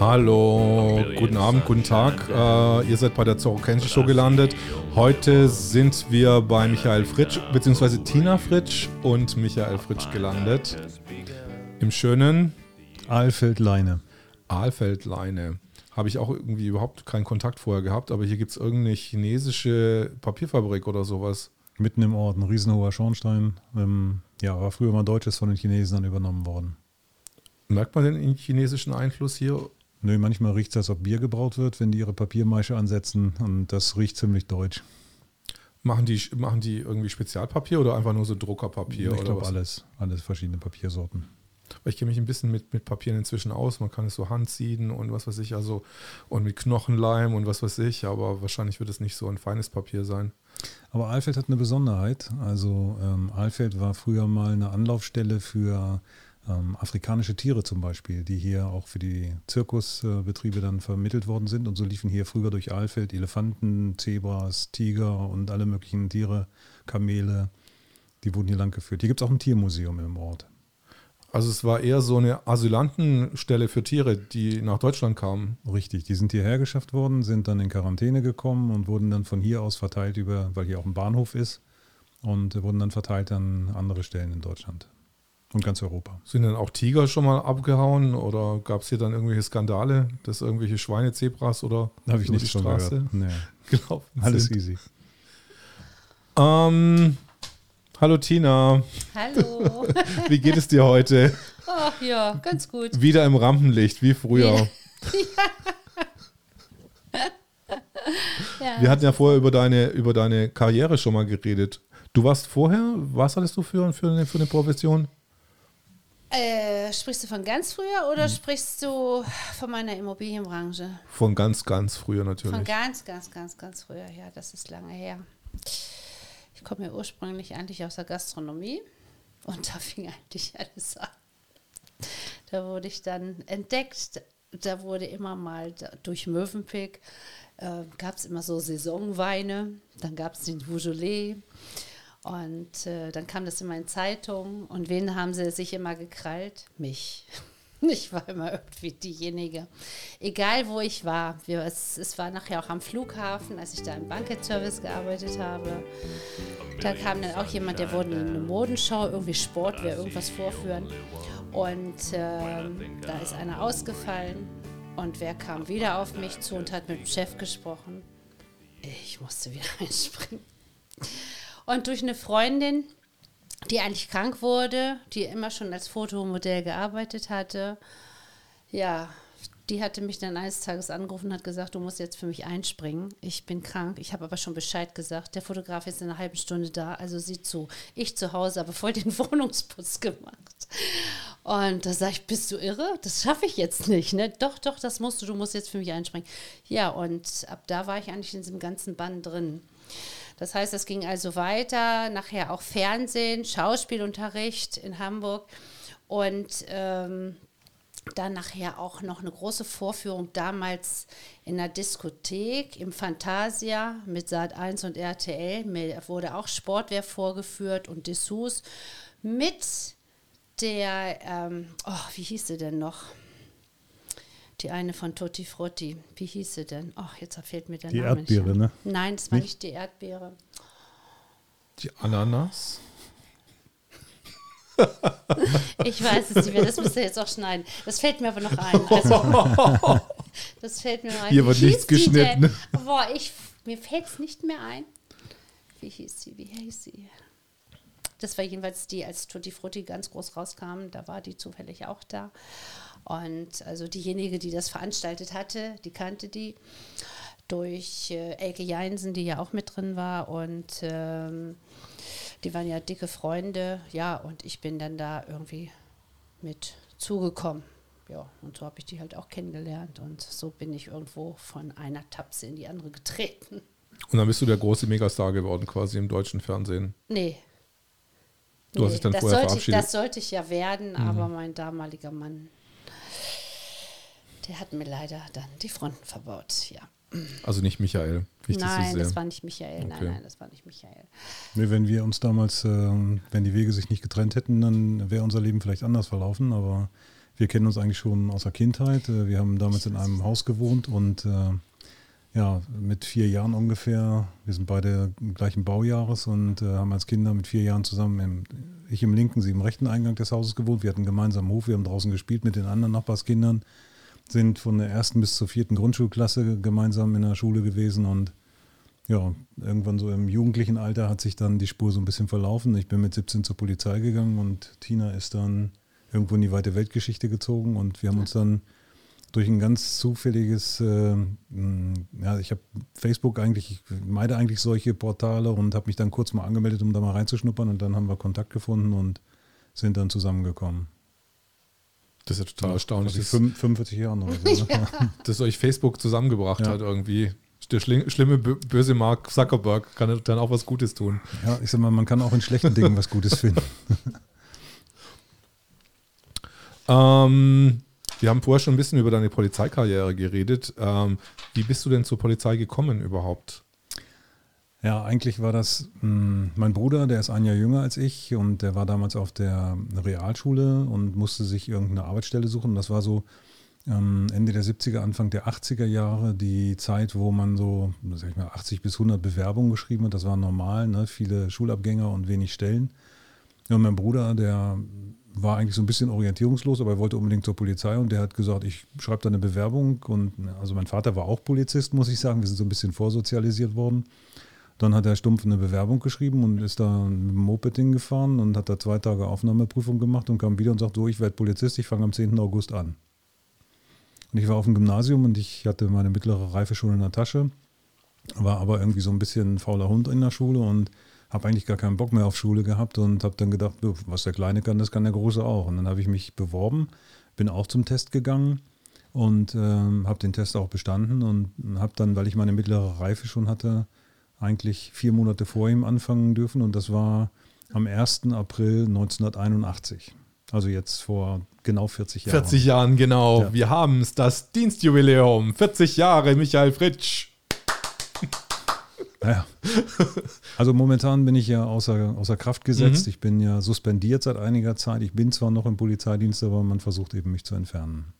Hallo, guten Abend, guten Tag. Äh, ihr seid bei der Zorro Show gelandet. Heute sind wir bei Michael Fritsch, beziehungsweise Tina Fritsch und Michael Fritsch gelandet. Im schönen Alfeld-Leine. Alfeld-Leine. Habe ich auch irgendwie überhaupt keinen Kontakt vorher gehabt, aber hier gibt es irgendeine chinesische Papierfabrik oder sowas. Mitten im Ort, ein riesenhoher Schornstein. Ähm, ja, war früher mal Deutsches von den Chinesen dann übernommen worden. Merkt man den chinesischen Einfluss hier Nö, manchmal riecht es, als ob Bier gebraut wird, wenn die ihre Papiermaische ansetzen und das riecht ziemlich deutsch. Machen die, machen die irgendwie Spezialpapier oder einfach nur so Druckerpapier? Ich glaube alles, alles verschiedene Papiersorten. Weil ich kenne mich ein bisschen mit, mit Papieren inzwischen aus. Man kann es so handsieden und was weiß ich, also und mit Knochenleim und was weiß ich, aber wahrscheinlich wird es nicht so ein feines Papier sein. Aber Alfeld hat eine Besonderheit. Also ähm, Alfeld war früher mal eine Anlaufstelle für ähm, afrikanische Tiere zum Beispiel, die hier auch für die Zirkusbetriebe dann vermittelt worden sind. Und so liefen hier früher durch Aalfeld Elefanten, Zebras, Tiger und alle möglichen Tiere, Kamele. Die wurden hier lang geführt. Hier gibt es auch ein Tiermuseum im Ort. Also es war eher so eine Asylantenstelle für Tiere, die nach Deutschland kamen. Richtig, die sind hierher geschafft worden, sind dann in Quarantäne gekommen und wurden dann von hier aus verteilt über, weil hier auch ein Bahnhof ist, und wurden dann verteilt an andere Stellen in Deutschland. Und ganz Europa. Sind dann auch Tiger schon mal abgehauen oder gab es hier dann irgendwelche Skandale, dass irgendwelche Schweinezebras oder Habe ich nicht die Straße nee. gelaufen Alles sind? easy. Ähm, hallo Tina. Hallo. Wie geht es dir heute? Ach ja, ganz gut. Wieder im Rampenlicht, wie früher. Ja. Wir hatten ja vorher über deine, über deine Karriere schon mal geredet. Du warst vorher, was hattest du für, für, eine, für eine Profession? Äh, sprichst du von ganz früher oder sprichst du von meiner Immobilienbranche? Von ganz, ganz früher natürlich. Von ganz, ganz, ganz, ganz früher. Ja, das ist lange her. Ich komme ja ursprünglich eigentlich aus der Gastronomie und da fing eigentlich alles an. Da wurde ich dann entdeckt. Da wurde immer mal durch Mövenpick äh, gab es immer so Saisonweine. Dann gab es den Beaujolais. Und äh, dann kam das immer in Zeitungen. Und wen haben sie sich immer gekrallt? Mich. Ich war immer irgendwie diejenige. Egal wo ich war. Wir, es, es war nachher auch am Flughafen, als ich da im Bankettservice gearbeitet habe. Da kam dann auch jemand, der wollte eine Modenschau, irgendwie Sportwehr, irgendwas vorführen. Und ähm, da ist einer ausgefallen. Und wer kam wieder auf mich zu und hat mit dem Chef gesprochen? Ich musste wieder einspringen. Und durch eine Freundin, die eigentlich krank wurde, die immer schon als Fotomodell gearbeitet hatte, ja, die hatte mich dann eines Tages angerufen und hat gesagt, du musst jetzt für mich einspringen. Ich bin krank. Ich habe aber schon Bescheid gesagt. Der Fotograf ist in einer halben Stunde da, also sieh zu. Ich zu Hause, aber voll den Wohnungsputz gemacht. Und da sage ich, bist du irre? Das schaffe ich jetzt nicht. Ne? Doch, doch, das musst du. Du musst jetzt für mich einspringen. Ja, und ab da war ich eigentlich in diesem ganzen Bann drin. Das heißt, es ging also weiter, nachher auch Fernsehen, Schauspielunterricht in Hamburg und ähm, dann nachher auch noch eine große Vorführung damals in der Diskothek im Fantasia mit Saat 1 und RTL. Mir wurde auch Sportwehr vorgeführt und Dessous mit der, ähm, oh, wie hieß sie denn noch? Die eine von Tutti Frutti. Wie hieß sie denn? Ach, jetzt fehlt mir der Die Name Erdbeere, nicht. ein. ne? Nein, das war Nicht? nicht die Erdbeere. Die Ananas? Ich weiß es nicht mehr, das müsst ihr jetzt auch schneiden. Das fällt mir aber noch ein. Also, das fällt mir noch ein. Hier Wie wird nichts die geschnitten. denn? Boah, ich, mir fällt es nicht mehr ein. Wie hieß sie? Wie hieß sie? Das war jedenfalls die, als Tutti Frutti ganz groß rauskam, da war die zufällig auch da. Und also diejenige, die das veranstaltet hatte, die kannte die durch äh, Elke Jeinsen, die ja auch mit drin war. Und ähm, die waren ja dicke Freunde. Ja, und ich bin dann da irgendwie mit zugekommen. Ja, und so habe ich die halt auch kennengelernt. Und so bin ich irgendwo von einer Tapse in die andere getreten. Und dann bist du der große Megastar geworden, quasi im deutschen Fernsehen. Nee. Du hast dich dann das, vorher sollte ich, verabschiedet. das sollte ich ja werden, Mhm. aber mein damaliger Mann, der hat mir leider dann die Fronten verbaut, ja. Also nicht Michael. Nicht, nein, das sehr- war nicht Michael. Nein, Okay. nein, das war nicht Michael. Nee, wenn wir uns damals, ähm, wenn die Wege sich nicht getrennt hätten, dann wäre unser Leben vielleicht anders verlaufen. Aber Wir kennen uns eigentlich schon aus der Kindheit. Äh, wir haben damals in einem Haus gewohnt und äh, ja, mit vier Jahren ungefähr, wir sind beide gleichen Baujahres und äh, haben als Kinder mit vier Jahren zusammen, im, ich im linken, sie im rechten Eingang des Hauses gewohnt. Wir hatten einen gemeinsamen Hof, wir haben draußen gespielt mit den anderen Nachbarskindern, sind von der ersten bis zur vierten Grundschulklasse gemeinsam in der Schule gewesen und ja, irgendwann so im jugendlichen Alter hat sich dann die Spur so ein bisschen verlaufen. Ich bin mit 17 zur Polizei gegangen und Tina ist dann irgendwo in die weite Weltgeschichte gezogen und wir haben uns dann durch ein ganz zufälliges, äh, ja, ich habe Facebook eigentlich, ich meide eigentlich solche Portale und habe mich dann kurz mal angemeldet, um da mal reinzuschnuppern und dann haben wir Kontakt gefunden und sind dann zusammengekommen. Das ist ja total erstaunlich. Also 45 Jahren oder so. Ne? Ja. Dass euch Facebook zusammengebracht ja. hat irgendwie. Der schlimme, böse Mark Zuckerberg kann dann auch was Gutes tun. Ja, ich sag mal, man kann auch in schlechten Dingen was Gutes finden. ähm, wir haben vorher schon ein bisschen über deine Polizeikarriere geredet. Ähm, wie bist du denn zur Polizei gekommen überhaupt? Ja, eigentlich war das mh, hm, mein Bruder, der ist ein Jahr jünger als ich und der war damals auf der Realschule und musste sich irgendeine Arbeitsstelle suchen. Das war so ähm, Ende der 70er, Anfang der 80er Jahre die Zeit, wo man so sag ich mal, 80 bis 100 Bewerbungen geschrieben hat. Das war normal, ne? viele Schulabgänger und wenig Stellen. Und mein Bruder, der war eigentlich so ein bisschen orientierungslos, aber er wollte unbedingt zur Polizei und der hat gesagt, ich schreibe da eine Bewerbung und also mein Vater war auch Polizist, muss ich sagen, wir sind so ein bisschen vorsozialisiert worden. Dann hat er stumpf eine Bewerbung geschrieben und ist da mit dem Moped hingefahren und hat da zwei Tage Aufnahmeprüfung gemacht und kam wieder und sagt, so, ich werde Polizist, ich fange am 10. August an. Und ich war auf dem Gymnasium und ich hatte meine mittlere Reife schon in der Tasche, war aber irgendwie so ein bisschen ein fauler Hund in der Schule und habe eigentlich gar keinen Bock mehr auf Schule gehabt und habe dann gedacht, was der Kleine kann, das kann der Große auch. Und dann habe ich mich beworben, bin auch zum Test gegangen und äh, habe den Test auch bestanden und habe dann, weil ich meine mittlere Reife schon hatte, eigentlich vier Monate vor ihm anfangen dürfen und das war am 1. April 1981. Also jetzt vor genau 40 Jahren. 40 Jahren, genau. Ja. Wir haben es, das Dienstjubiläum. 40 Jahre Michael Fritsch. Naja. Also momentan bin ich ja außer, außer Kraft gesetzt. Mhm. Ich bin ja suspendiert seit einiger Zeit. Ich bin zwar noch im Polizeidienst, aber man versucht eben mich zu entfernen.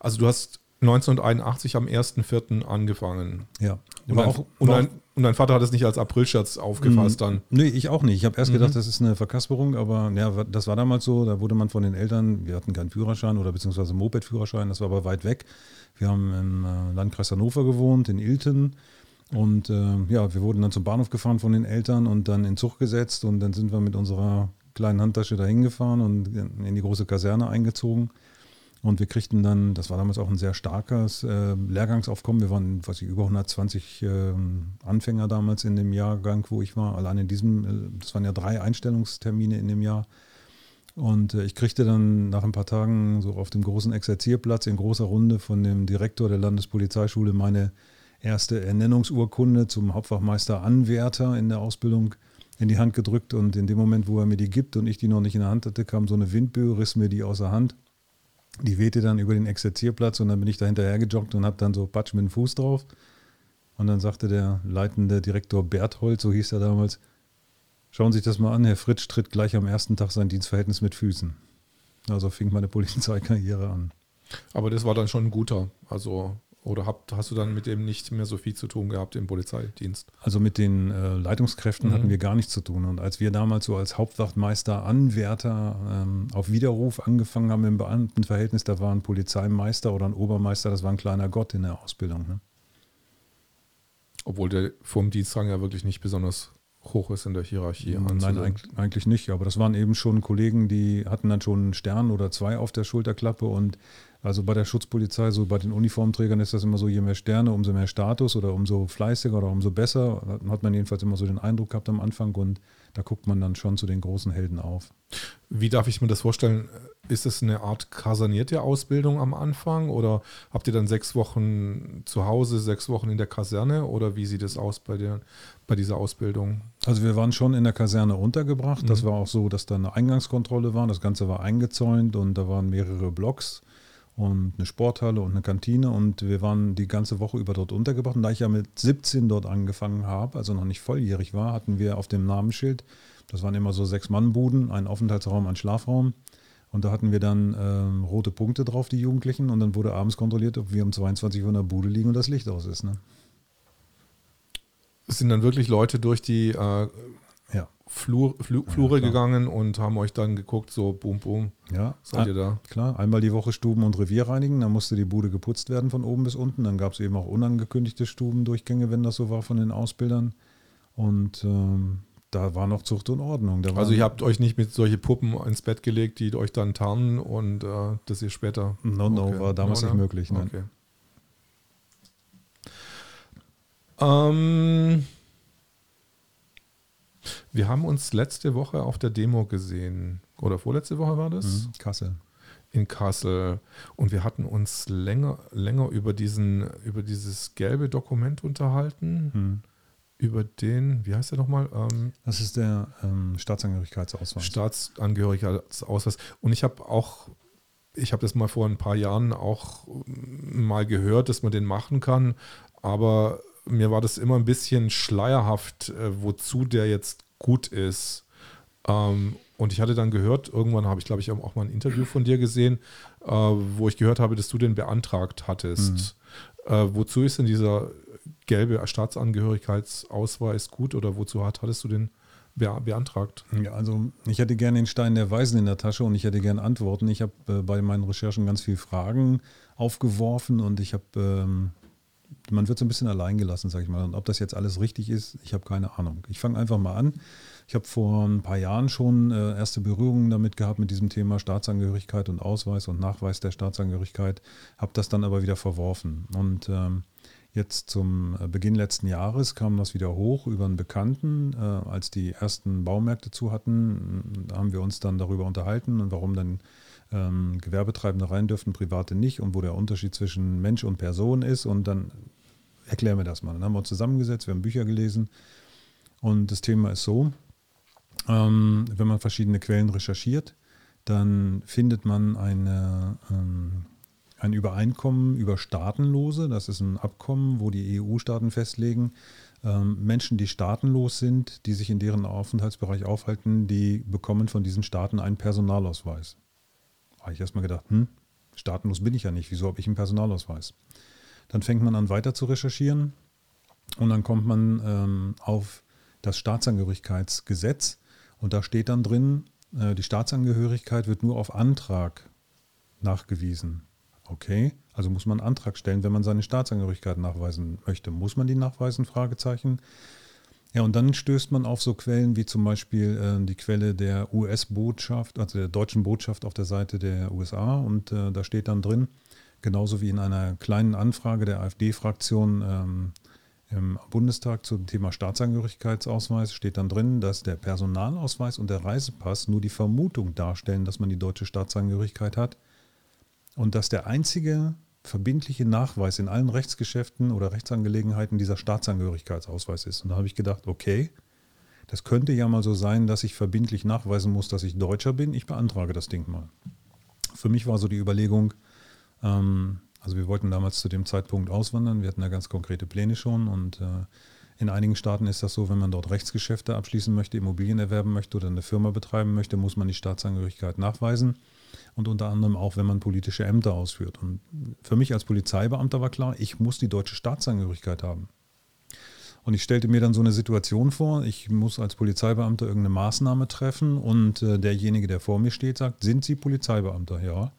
Also du hast 1981 am 1.4. angefangen. Ja. Und auch, und, dein, und dein, Vater hat es nicht als Aprilscherz aufgefasst dann? Nee, ich auch nicht. Ich habe erst mhm. gedacht, das ist eine Verkasperung, aber ja, das war damals so. Da wurde man von den Eltern, wir hatten keinen Führerschein oder beziehungsweise Moped-Führerschein, das war aber weit weg. Wir haben im äh, Landkreis Hannover gewohnt, in Ilten. Und äh, ja, wir wurden dann zum Bahnhof gefahren von den Eltern und dann in Zug gesetzt und dann sind wir mit unserer kleinen Handtasche dahin gefahren und in die große Kaserne eingezogen. Und wir kriegten dann, das war damals auch ein sehr starkes äh, Lehrgangsaufkommen. Wir waren, was ich, über 120 äh, Anfänger damals in dem Jahrgang, wo ich war. Allein in diesem, äh, das waren ja drei Einstellungstermine in dem Jahr. Und äh, ich kriegte dann nach ein paar Tagen so auf dem großen Exerzierplatz in großer Runde von dem Direktor der Landespolizeischule meine erste Ernennungsurkunde zum Hauptfachmeister Anwärter in der Ausbildung in die Hand gedrückt. Und in dem Moment, wo er mir die gibt und ich die noch nicht in der Hand hatte, kam so eine Windböe, riss mir die aus der Hand. Die wehte dann über den Exerzierplatz und dann bin ich da hinterher gejoggt und habe dann so Patsch mit dem Fuß drauf. Und dann sagte der leitende Direktor Berthold, so hieß er damals, schauen Sie sich das mal an, Herr Fritsch tritt gleich am ersten Tag sein Dienstverhältnis mit Füßen. Also fing meine Polizeikarriere an. Aber das war dann schon ein guter. Also oder habt, hast du dann mit dem nicht mehr so viel zu tun gehabt im Polizeidienst? Also mit den äh, Leitungskräften mhm. hatten wir gar nichts zu tun. Und als wir damals so als Hauptwachtmeister, Anwärter ähm, auf Widerruf angefangen haben im Beamtenverhältnis, da war ein Polizeimeister oder ein Obermeister, das war ein kleiner Gott in der Ausbildung. Ne? Obwohl der vom Dienstrang ja wirklich nicht besonders hoch ist in der Hierarchie. Nein, eigentlich, eigentlich nicht. Aber das waren eben schon Kollegen, die hatten dann schon einen Stern oder zwei auf der Schulterklappe und also bei der Schutzpolizei, so bei den Uniformträgern ist das immer so, je mehr Sterne, umso mehr Status oder umso fleißiger oder umso besser. Hat man jedenfalls immer so den Eindruck gehabt am Anfang und da guckt man dann schon zu den großen Helden auf. Wie darf ich mir das vorstellen? Ist es eine Art kasernierte Ausbildung am Anfang oder habt ihr dann sechs Wochen zu Hause, sechs Wochen in der Kaserne oder wie sieht es aus bei, der, bei dieser Ausbildung? Also wir waren schon in der Kaserne untergebracht. Mhm. Das war auch so, dass da eine Eingangskontrolle war. Das Ganze war eingezäunt und da waren mehrere Blocks und eine Sporthalle und eine Kantine und wir waren die ganze Woche über dort untergebracht. Und da ich ja mit 17 dort angefangen habe, also noch nicht volljährig war, hatten wir auf dem Namensschild, das waren immer so sechs Mann-Buden, ein Aufenthaltsraum, ein Schlafraum. Und da hatten wir dann ähm, rote Punkte drauf, die Jugendlichen. Und dann wurde abends kontrolliert, ob wir um 22 Uhr in der Bude liegen und das Licht aus ist. Ne? Es sind dann wirklich Leute durch die äh. Flur, Flu, Flure klar. gegangen und haben euch dann geguckt, so boom, boom, Ja, seid ihr da? Klar, einmal die Woche Stuben und Revier reinigen, dann musste die Bude geputzt werden von oben bis unten. Dann gab es eben auch unangekündigte Stubendurchgänge, wenn das so war von den Ausbildern. Und ähm, da war noch Zucht und Ordnung. Also ihr habt euch nicht mit solche Puppen ins Bett gelegt, die euch dann tarnen und äh, dass ihr später... No, no, war damals nicht möglich, nein. Okay. Ähm, wir haben uns letzte Woche auf der Demo gesehen. Oder vorletzte Woche war das? Mhm, Kassel. in Kassel und wir hatten uns länger, länger über, diesen, über dieses gelbe Dokument unterhalten, Mhm. über den, wie heißt der nochmal? Ähm, Das ist der ähm, Staatsangehörigkeitsausweis. Staatsangehörigkeitsausweis. Und ich habe auch, ich habe das mal vor ein paar Jahren auch mal gehört, dass man den machen kann, aber mir war das immer ein bisschen schleierhaft, äh, wozu der jetzt gut ist. Ähm, und ich hatte dann gehört, irgendwann habe ich, glaube ich, auch mal ein Interview von dir gesehen, äh, wo ich gehört habe, dass du den beantragt hattest. Äh, wozu ist denn dieser gelbe Staatsangehörigkeitsausweis gut oder wozu hat, hattest du den be beantragt? Ja, also ich hätte gerne den Stein der Weisen in der Tasche und ich hätte gerne Antworten. Ich habe äh, bei meinen Recherchen ganz viele Fragen aufgeworfen und ich habe, ähm, man wird so ein bisschen allein gelassen, sag ich mal. Und ob das jetzt alles richtig ist, ich habe keine Ahnung. Ich fange einfach mal an. Ich habe vor ein paar Jahren schon äh, erste Berührungen damit gehabt mit diesem Thema Staatsangehörigkeit und Ausweis und Nachweis der Staatsangehörigkeit, habe das dann aber wieder verworfen. Und ähm, Jetzt zum äh, Beginn letzten Jahres kam das wieder hoch über einen Bekannten. Äh, als die ersten Baumärkte zu hatten, haben wir uns dann darüber unterhalten und warum dann ähm, Gewerbetreibende rein dürften, private nicht und wo der Unterschied zwischen Mensch und Person ist. Und dann erklären wir das mal. Dann haben wir uns zusammengesetzt, wir haben Bücher gelesen und das Thema ist so, ähm, wenn man verschiedene Quellen recherchiert, dann findet man eine, ähm, ein Übereinkommen über Staatenlose. Das ist ein Abkommen, wo die EU-Staaten festlegen, ähm, Menschen, die staatenlos sind, die sich in deren Aufenthaltsbereich aufhalten, die bekommen von diesen Staaten einen Personalausweis. Habe ich erstmal gedacht, hm, staatenlos bin ich ja nicht, wieso habe ich einen Personalausweis? Dann fängt man an weiter zu recherchieren und dann kommt man ähm, auf das Staatsangehörigkeitsgesetz und da steht dann drin, äh, die Staatsangehörigkeit wird nur auf Antrag nachgewiesen. Okay, also muss man einen Antrag stellen, wenn man seine Staatsangehörigkeit nachweisen möchte. Muss man die nachweisen? Fragezeichen. Ja, und dann stößt man auf so Quellen wie zum Beispiel äh, die Quelle der US-Botschaft, also der deutschen Botschaft auf der Seite der USA. Und äh, da steht dann drin, genauso wie in einer kleinen Anfrage der AfD-Fraktion ähm, im Bundestag zum Thema Staatsangehörigkeitsausweis, steht dann drin, dass der Personalausweis und der Reisepass nur die Vermutung darstellen, dass man die deutsche Staatsangehörigkeit hat und dass der einzige verbindliche Nachweis in allen Rechtsgeschäften oder Rechtsangelegenheiten dieser Staatsangehörigkeitsausweis ist. Und da habe ich gedacht, okay, das könnte ja mal so sein, dass ich verbindlich nachweisen muss, dass ich Deutscher bin. Ich beantrage das Ding mal. Für mich war so die Überlegung, also wir wollten damals zu dem Zeitpunkt auswandern, wir hatten da ganz konkrete Pläne schon und äh, in einigen Staaten ist das so, wenn man dort Rechtsgeschäfte abschließen möchte, Immobilien erwerben möchte oder eine Firma betreiben möchte, muss man die Staatsangehörigkeit nachweisen und unter anderem auch, wenn man politische Ämter ausführt. Und für mich als Polizeibeamter war klar, ich muss die deutsche Staatsangehörigkeit haben. Und ich stellte mir dann so eine Situation vor, ich muss als Polizeibeamter irgendeine Maßnahme treffen und äh, derjenige, der vor mir steht, sagt, sind Sie Polizeibeamter? Ja.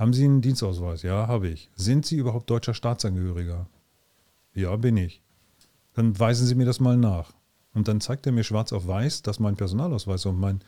Haben Sie einen Dienstausweis? Ja, habe ich. Sind Sie überhaupt deutscher Staatsangehöriger? Ja, bin ich. Dann weisen Sie mir das mal nach. Und dann zeigt er mir schwarz auf weiß, dass mein Personalausweis und mein,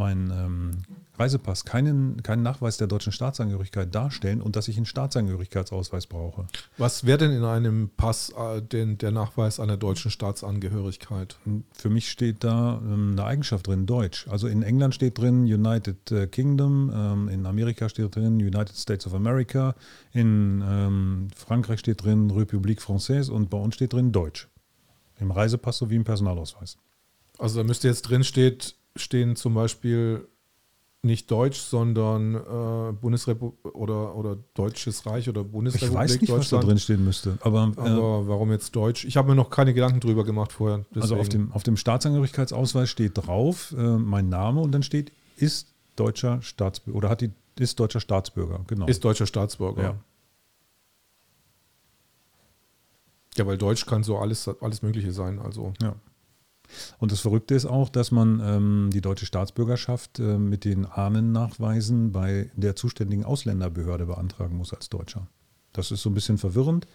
mein ähm, Reisepass keinen, keinen Nachweis der deutschen Staatsangehörigkeit darstellen und dass ich einen Staatsangehörigkeitsausweis brauche. Was wäre denn in einem Pass äh, den, der Nachweis einer deutschen Staatsangehörigkeit? Für mich steht da ähm, eine Eigenschaft drin, Deutsch. Also in England steht drin United äh, Kingdom, ähm, in Amerika steht drin United States of America, in ähm, Frankreich steht drin République Française und bei uns steht drin Deutsch. Im Reisepass sowie im Personalausweis. Also da müsste jetzt drin steht, stehen zum Beispiel nicht Deutsch, sondern äh, Bundesrepublik oder, oder Deutsches Reich oder Ich Bundesrepublik weiß nicht, was da drin stehen müsste. Aber, äh, Aber warum jetzt Deutsch? Ich habe mir noch keine Gedanken drüber gemacht vorher. also auf deswegen. dem, auf dem Staatsangehörigkeitsausweis steht drauf äh, mein Name und dann steht, ist deutscher Staatsbürger oder hat die, ist deutscher Staatsbürger, genau. Ist deutscher Staatsbürger. ja. Ja, weil Deutsch kann so alles, alles Mögliche sein. Also Ja. Und das Verrückte ist auch, dass man ähm, die deutsche Staatsbürgerschaft äh, mit den Ahnennachweisen bei der zuständigen Ausländerbehörde beantragen muss als Deutscher. Das ist so ein bisschen verwirrend.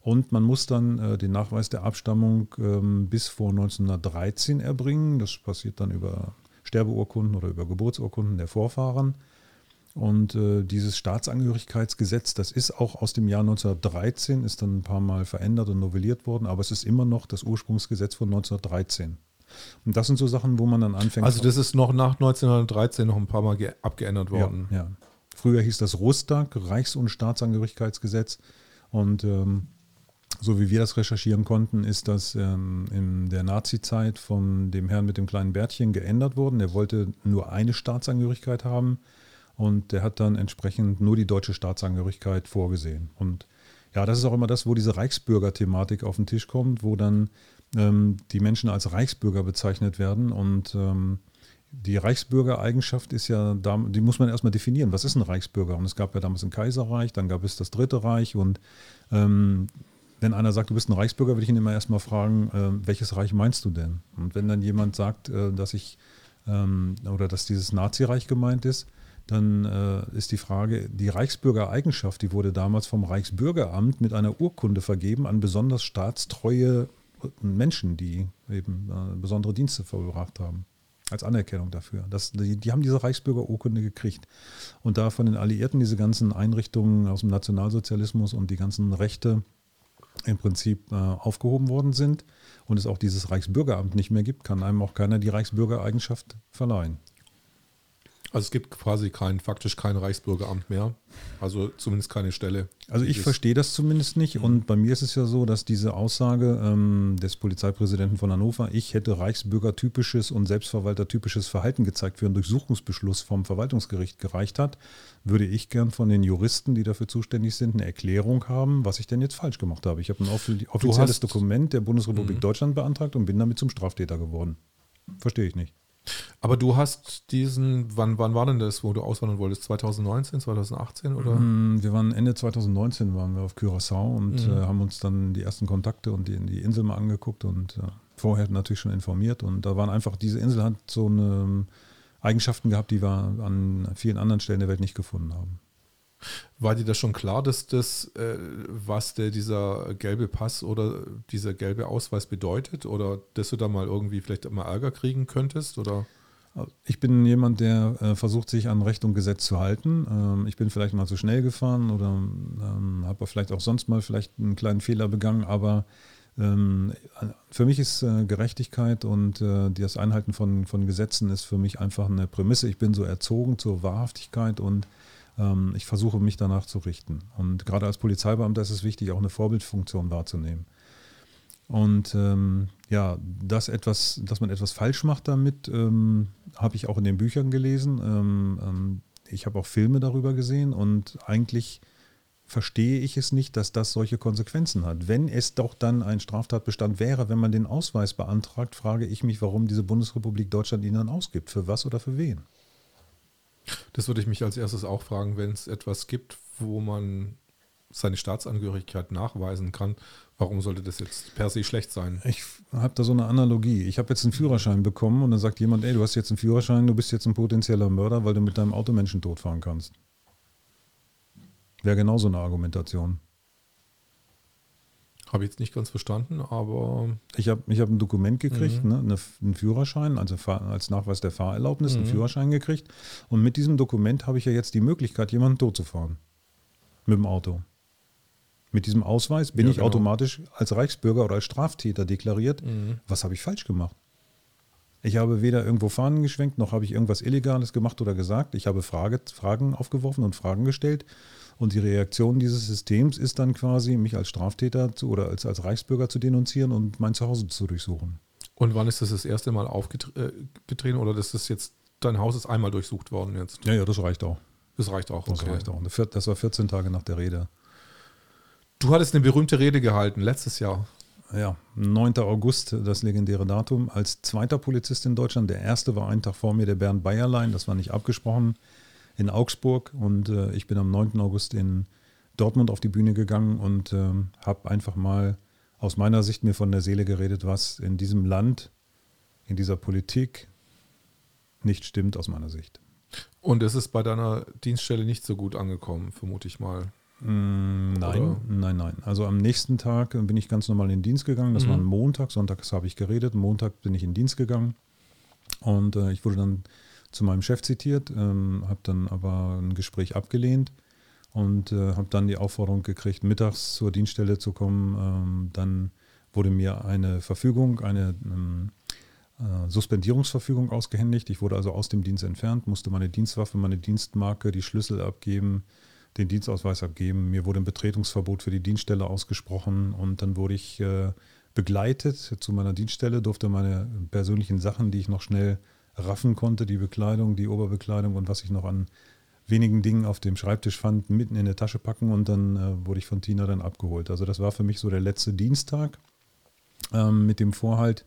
Und man muss dann äh, den Nachweis der Abstammung ähm, bis vor 1913 erbringen. Das passiert dann über Sterbeurkunden oder über Geburtsurkunden der Vorfahren. Und äh, dieses Staatsangehörigkeitsgesetz, das ist auch aus dem Jahr 1913, ist dann ein paar Mal verändert und novelliert worden, aber es ist immer noch das Ursprungsgesetz von 1913. Und das sind so Sachen, wo man dann anfängt. Also das ist noch nach 1913 noch ein paar Mal ge- abgeändert worden. ja, ja. Früher hieß das Rostag, Reichs- und Staatsangehörigkeitsgesetz. Und ähm, so wie wir das recherchieren konnten, ist das ähm, in der Nazi-Zeit von dem Herrn mit dem kleinen Bärtchen geändert worden. Der wollte nur eine Staatsangehörigkeit haben und der hat dann entsprechend nur die deutsche Staatsangehörigkeit vorgesehen. Und ja, das ist auch immer das, wo diese Reichsbürger-Thematik auf den Tisch kommt, wo dann ähm, die Menschen als Reichsbürger bezeichnet werden und ähm, die Reichsbürgereigenschaft ist ja, die muss man erstmal definieren. Was ist ein Reichsbürger? Und es gab ja damals ein Kaiserreich, dann gab es das Dritte Reich. Und ähm, wenn einer sagt, du bist ein Reichsbürger, würde ich ihn immer erstmal fragen, ähm, welches Reich meinst du denn? Und wenn dann jemand sagt, äh, dass ich ähm, oder dass dieses Nazireich gemeint ist, dann äh, ist die Frage, die Reichsbürgereigenschaft, die wurde damals vom Reichsbürgeramt mit einer Urkunde vergeben an besonders staatstreue Menschen, die eben äh, besondere Dienste vollbracht haben. Als Anerkennung dafür. Das, die, die haben diese Reichsbürgerurkunde gekriegt. Und da von den Alliierten diese ganzen Einrichtungen aus dem Nationalsozialismus und die ganzen Rechte im Prinzip äh, aufgehoben worden sind und es auch dieses Reichsbürgeramt nicht mehr gibt, kann einem auch keiner die Reichsbürgereigenschaft verleihen. Also es gibt quasi kein, faktisch kein Reichsbürgeramt mehr. Also zumindest keine Stelle. Also ich verstehe das zumindest nicht. Und bei mir ist es ja so, dass diese Aussage ähm, des Polizeipräsidenten von Hannover, ich hätte Reichsbürgertypisches und Selbstverwaltertypisches Verhalten gezeigt für einen Durchsuchungsbeschluss vom Verwaltungsgericht gereicht hat, würde ich gern von den Juristen, die dafür zuständig sind, eine Erklärung haben, was ich denn jetzt falsch gemacht habe. Ich habe ein offi- offizielles Dokument der Bundesrepublik Mhm. Deutschland beantragt und bin damit zum Straftäter geworden. Verstehe ich nicht. Aber du hast diesen, wann, wann war denn das, wo du auswandern wolltest? 2019, 2018 oder? Mm, Wir waren Ende 2019 waren wir auf Curaçao und Mhm. äh, haben uns dann die ersten Kontakte und die, die Insel mal angeguckt und äh, vorher natürlich schon informiert. Und da waren einfach, diese Insel hat so eine ähm, Eigenschaften gehabt, die wir an vielen anderen Stellen der Welt nicht gefunden haben. War dir das schon klar, dass das, äh, was der, dieser gelbe Pass oder dieser gelbe Ausweis bedeutet? Oder dass du da mal irgendwie vielleicht mal Ärger kriegen könntest? Oder? Ich bin jemand, der äh, versucht, sich an Recht und Gesetz zu halten. Ähm, ich bin vielleicht mal zu schnell gefahren oder ähm, habe vielleicht auch sonst mal vielleicht einen kleinen Fehler begangen, aber ähm, für mich ist äh, Gerechtigkeit und äh, das Einhalten von, von Gesetzen ist für mich einfach eine Prämisse. Ich bin so erzogen zur Wahrhaftigkeit und ich versuche mich danach zu richten. Und gerade als Polizeibeamter ist es wichtig, auch eine Vorbildfunktion wahrzunehmen. Und ähm, ja, dass, etwas, dass man etwas falsch macht damit, ähm, habe ich auch in den Büchern gelesen. Ähm, ähm, ich habe auch Filme darüber gesehen und eigentlich verstehe ich es nicht, dass das solche Konsequenzen hat. Wenn es doch dann ein Straftatbestand wäre, wenn man den Ausweis beantragt, frage ich mich, warum diese Bundesrepublik Deutschland ihn dann ausgibt. Für was oder für wen? Das würde ich mich als erstes auch fragen, wenn es etwas gibt, wo man seine Staatsangehörigkeit nachweisen kann. Warum sollte das jetzt per se schlecht sein? Ich habe da so eine Analogie. Ich habe jetzt einen Führerschein bekommen und dann sagt jemand, ey, du hast jetzt einen Führerschein, du bist jetzt ein potenzieller Mörder, weil du mit deinem Auto Menschen totfahren kannst. Wäre genauso eine Argumentation. Habe ich jetzt nicht ganz verstanden, aber Ich habe ich hab ein Dokument gekriegt, ne, eine, einen Führerschein, also als Nachweis der Fahrerlaubnis, einen Führerschein gekriegt. Und mit diesem Dokument habe ich ja jetzt die Möglichkeit, jemanden totzufahren. Mit dem Auto. Mit diesem Ausweis bin Ja, ich genau. automatisch als Reichsbürger oder als Straftäter deklariert. Was habe ich falsch gemacht? Ich habe weder irgendwo Fahnen geschwenkt, noch habe ich irgendwas Illegales gemacht oder gesagt. Ich habe Frage, Fragen aufgeworfen und Fragen gestellt. Und die Reaktion dieses Systems ist dann quasi, mich als Straftäter zu, oder als, als Reichsbürger zu denunzieren und mein Zuhause zu durchsuchen. und wann ist das das erste Mal aufgetreten oder dass das jetzt dein Haus ist einmal durchsucht worden jetzt? Ja, ja, das reicht auch. Das reicht auch. Das okay. reicht auch. Das war 14 Tage nach der Rede. Du hattest eine berühmte Rede gehalten letztes Jahr. Ja, 9. August, das legendäre Datum, als zweiter Polizist in Deutschland. Der erste war einen Tag vor mir, der Bernd Bayerlein, das war nicht abgesprochen, in Augsburg. Und äh, ich bin am 9. August in Dortmund auf die Bühne gegangen und äh, habe einfach mal aus meiner Sicht mir von der Seele geredet, was in diesem Land, in dieser Politik nicht stimmt aus meiner Sicht. Und es ist bei deiner Dienststelle nicht so gut angekommen, vermute ich mal. Mm, nein, Oder? nein, nein. Also am nächsten Tag bin ich ganz normal in den Dienst gegangen. Das mhm. war ein Montag. Sonntags habe ich geredet. Montag bin ich in den Dienst gegangen. Und äh, ich wurde dann zu meinem Chef zitiert, ähm, habe dann aber ein Gespräch abgelehnt und äh, habe dann die Aufforderung gekriegt, mittags zur Dienststelle zu kommen. Ähm, dann wurde mir eine Verfügung, eine ähm, äh, Suspendierungsverfügung ausgehändigt. Ich wurde also aus dem Dienst entfernt, musste meine Dienstwaffe, meine Dienstmarke, die Schlüssel abgeben, den Dienstausweis abgeben. Mir wurde ein Betretungsverbot für die Dienststelle ausgesprochen und dann wurde ich äh, begleitet zu meiner Dienststelle, durfte meine persönlichen Sachen, die ich noch schnell raffen konnte, die Bekleidung, die Oberbekleidung und was ich noch an wenigen Dingen auf dem Schreibtisch fand, mitten in der Tasche packen und dann äh, wurde ich von Tina dann abgeholt. Also das war für mich so der letzte Dienstag ähm, mit dem Vorhalt,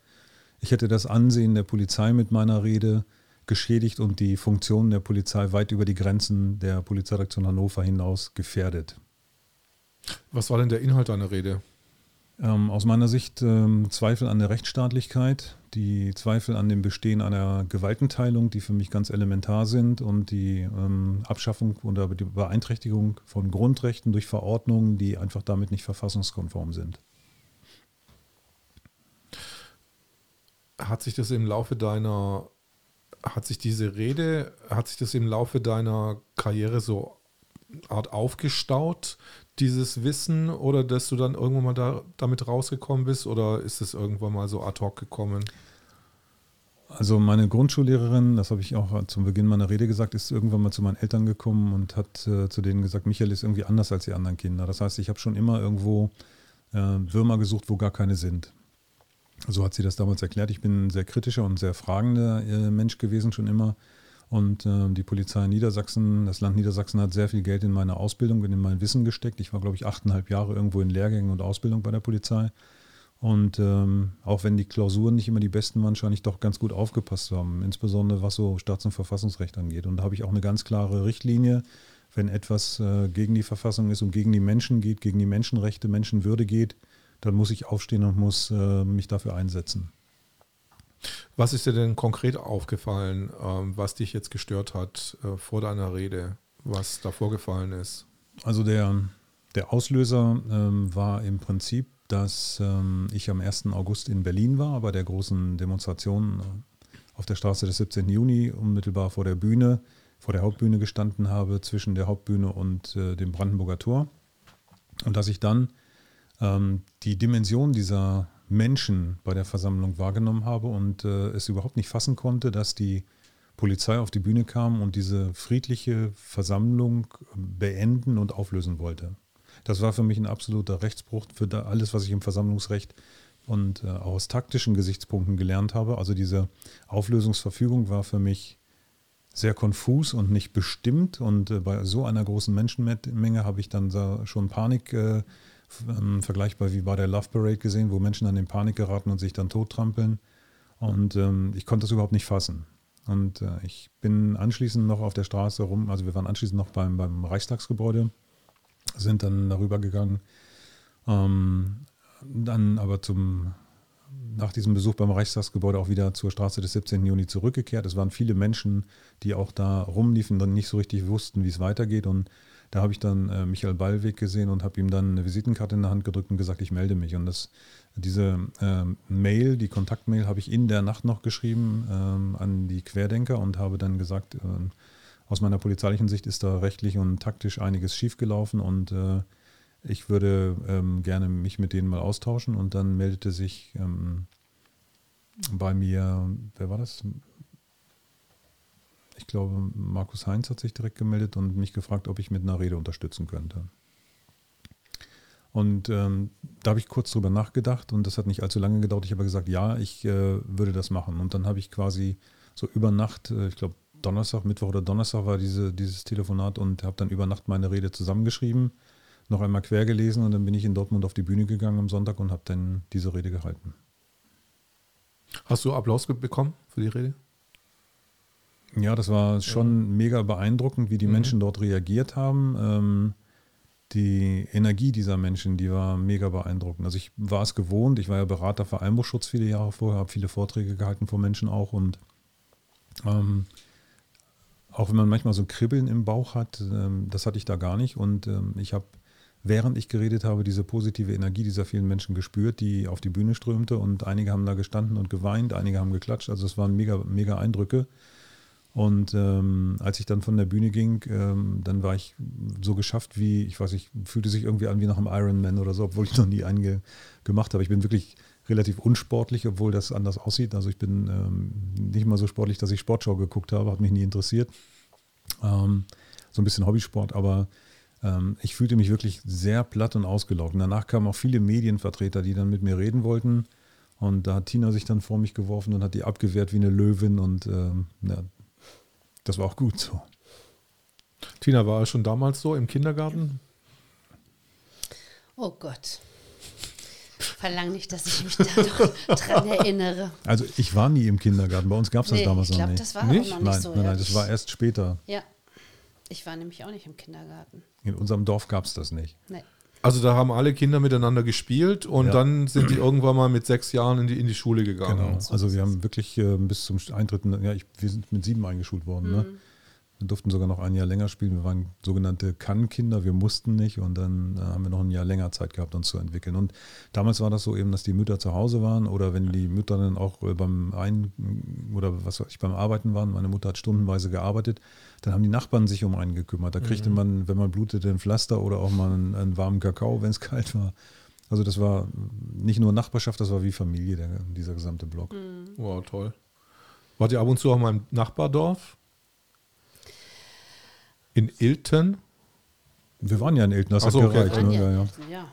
ich hätte das Ansehen der Polizei mit meiner Rede geschädigt und die Funktionen der Polizei weit über die Grenzen der Polizeiredaktion Hannover hinaus gefährdet. Was war denn der Inhalt deiner Rede? Ähm, aus meiner Sicht ähm, Zweifel an der Rechtsstaatlichkeit, die Zweifel an dem Bestehen einer Gewaltenteilung, die für mich ganz elementar sind, und die ähm, Abschaffung oder die Beeinträchtigung von Grundrechten durch Verordnungen, die einfach damit nicht verfassungskonform sind. hat sich das im Laufe deiner, hat sich diese Rede, hat sich das im Laufe deiner Karriere so Art aufgestaut, dieses Wissen, oder dass du dann irgendwann mal da, damit rausgekommen bist, oder ist es irgendwann mal so ad hoc gekommen? Also meine Grundschullehrerin, das habe ich auch zum Beginn meiner Rede gesagt, ist irgendwann mal zu meinen Eltern gekommen und hat äh, zu denen gesagt, Michael ist irgendwie anders als die anderen Kinder. Das heißt, ich habe schon immer irgendwo äh, Würmer gesucht, wo gar keine sind. So hat sie das damals erklärt. Ich bin ein sehr kritischer und sehr fragender äh, Mensch gewesen schon immer. Und äh, die Polizei Niedersachsen, das Land Niedersachsen hat sehr viel Geld in meine Ausbildung und in mein Wissen gesteckt. Ich war, glaube ich, achteinhalb Jahre irgendwo in Lehrgängen und Ausbildung bei der Polizei. Und ähm, auch wenn die Klausuren nicht immer die besten waren, scheine ich doch ganz gut aufgepasst zu haben, insbesondere was so Staats- und Verfassungsrecht angeht. Und da habe ich auch eine ganz klare Richtlinie, wenn etwas äh, gegen die Verfassung ist und gegen die Menschen geht, gegen die Menschenrechte, Menschenwürde geht, dann muss ich aufstehen und muss äh, mich dafür einsetzen. Was ist dir denn konkret aufgefallen, ähm, was dich jetzt gestört hat äh, vor deiner Rede, was da vorgefallen ist? Also der, der Auslöser ähm, war im Prinzip, dass ähm, ich am 1. August in Berlin war, bei der großen Demonstration äh, auf der Straße des 17. Juni, unmittelbar vor der Bühne, vor der Hauptbühne gestanden habe, zwischen der Hauptbühne und äh, dem Brandenburger Tor. Und dass ich dann ähm, die Dimension dieser Menschen bei der Versammlung wahrgenommen habe und äh, es überhaupt nicht fassen konnte, dass die Polizei auf die Bühne kam und diese friedliche Versammlung beenden und auflösen wollte. Das war für mich ein absoluter Rechtsbruch für alles, was ich im Versammlungsrecht und äh, aus taktischen Gesichtspunkten gelernt habe. Also diese Auflösungsverfügung war für mich sehr konfus und nicht bestimmt. Und äh, bei so einer großen Menschenmenge habe ich dann schon Panik äh, ähm, vergleichbar wie bei der Love Parade gesehen, wo Menschen dann in Panik geraten und sich dann tottrampeln. Und ähm, ich konnte das überhaupt nicht fassen. Und äh, ich bin anschließend noch auf der Straße rum, also wir waren anschließend noch beim, beim Reichstagsgebäude, sind dann darüber gegangen. Ähm, dann aber zum, nach diesem Besuch beim Reichstagsgebäude auch wieder zur Straße des 17. Juni zurückgekehrt. Es waren viele Menschen, die auch da rumliefen und nicht so richtig wussten, wie es weitergeht. Und da habe ich dann äh, Michael Ballweg gesehen und habe ihm dann eine Visitenkarte in der Hand gedrückt und gesagt, ich melde mich. Und das, diese äh, Mail, die Kontaktmail, habe ich in der Nacht noch geschrieben ähm, an die Querdenker und habe dann gesagt, äh, aus meiner polizeilichen Sicht ist da rechtlich und taktisch einiges schiefgelaufen und äh, ich würde ähm, gerne mich mit denen mal austauschen. Und dann meldete sich ähm, bei mir, wer war das? Ich glaube, Markus Heinz hat sich direkt gemeldet und mich gefragt, ob ich mit einer Rede unterstützen könnte. Und ähm, da habe ich kurz drüber nachgedacht und das hat nicht allzu lange gedauert. Ich habe gesagt, ja, ich äh, würde das machen. Und dann habe ich quasi so über Nacht, äh, ich glaube Donnerstag, Mittwoch oder Donnerstag war diese, dieses Telefonat und habe dann über Nacht meine Rede zusammengeschrieben. noch einmal quer gelesen und dann bin ich in Dortmund auf die Bühne gegangen am Sonntag und habe dann diese Rede gehalten. Hast du Applaus bekommen für die Rede? Ja, das war schon mega beeindruckend, wie die mhm. Menschen dort reagiert haben. Ähm, die Energie dieser Menschen, die war mega beeindruckend. Also ich war es gewohnt, ich war ja Berater für Einbruchschutz viele Jahre vorher, habe viele Vorträge gehalten vor Menschen auch und ähm, auch wenn man manchmal so Kribbeln im Bauch hat, ähm, das hatte ich da gar nicht und ähm, ich habe während ich geredet habe, diese positive Energie dieser vielen Menschen gespürt, die auf die Bühne strömte und einige haben da gestanden und geweint, einige haben geklatscht, also es waren mega, mega Eindrücke. Und ähm, als ich dann von der Bühne ging, ähm, dann war ich so geschafft wie, ich weiß nicht, fühlte sich irgendwie an wie nach einem Ironman oder so, obwohl ich noch nie einen gemacht habe. Ich bin wirklich relativ unsportlich, obwohl das anders aussieht. Also ich bin ähm, nicht mal so sportlich, dass ich Sportschau geguckt habe, hat mich nie interessiert. Ähm, so ein bisschen Hobbysport, aber ähm, ich fühlte mich wirklich sehr platt und ausgelaugt. Danach kamen auch viele Medienvertreter, die dann mit mir reden wollten. Und da hat Tina sich dann vor mich geworfen und hat die abgewehrt wie eine Löwin. Und ähm, das war auch gut so. Tina, war er schon damals so im Kindergarten? Oh Gott. Verlang nicht, dass ich mich da noch dran erinnere. Also ich war nie im Kindergarten. Bei uns gab es das damals ich glaub, noch nicht. Das war nicht? noch nicht nein, so. Nein, nein, das war erst später. Ja. Ich war nämlich auch nicht im Kindergarten. In unserem Dorf gab es das nicht. Nee. Also da haben alle Kinder miteinander gespielt und ja. dann sind die irgendwann mal mit sechs Jahren in die, in die Schule gegangen. Genau. Also wir haben wirklich äh, bis zum Eintritt, ja, ich, wir sind mit sieben eingeschult worden. Ne? Mhm. Ne? Wir durften sogar noch ein Jahr länger spielen. Wir waren sogenannte Kann-Kinder, wir mussten nicht und dann äh, haben wir noch ein Jahr länger Zeit gehabt, uns zu entwickeln. Und damals war das so eben, dass die Mütter zu Hause waren oder wenn die Mütter dann auch äh, beim Ein- oder was weiß ich, beim Arbeiten waren, meine Mutter hat stundenweise gearbeitet, dann haben die Nachbarn sich um einen gekümmert. Da kriegte mhm. man, wenn man blutete, ein Pflaster oder auch mal einen, einen warmen Kakao, wenn es kalt war. Also das war nicht nur Nachbarschaft, das war wie Familie, der, dieser gesamte Block. Mhm. Wow, toll. Wart ihr ab und zu auch mal im Nachbardorf? In Ilten? Wir waren ja in Ilten, das Ach hat so, gereicht. Okay. Ne? Ja, ja.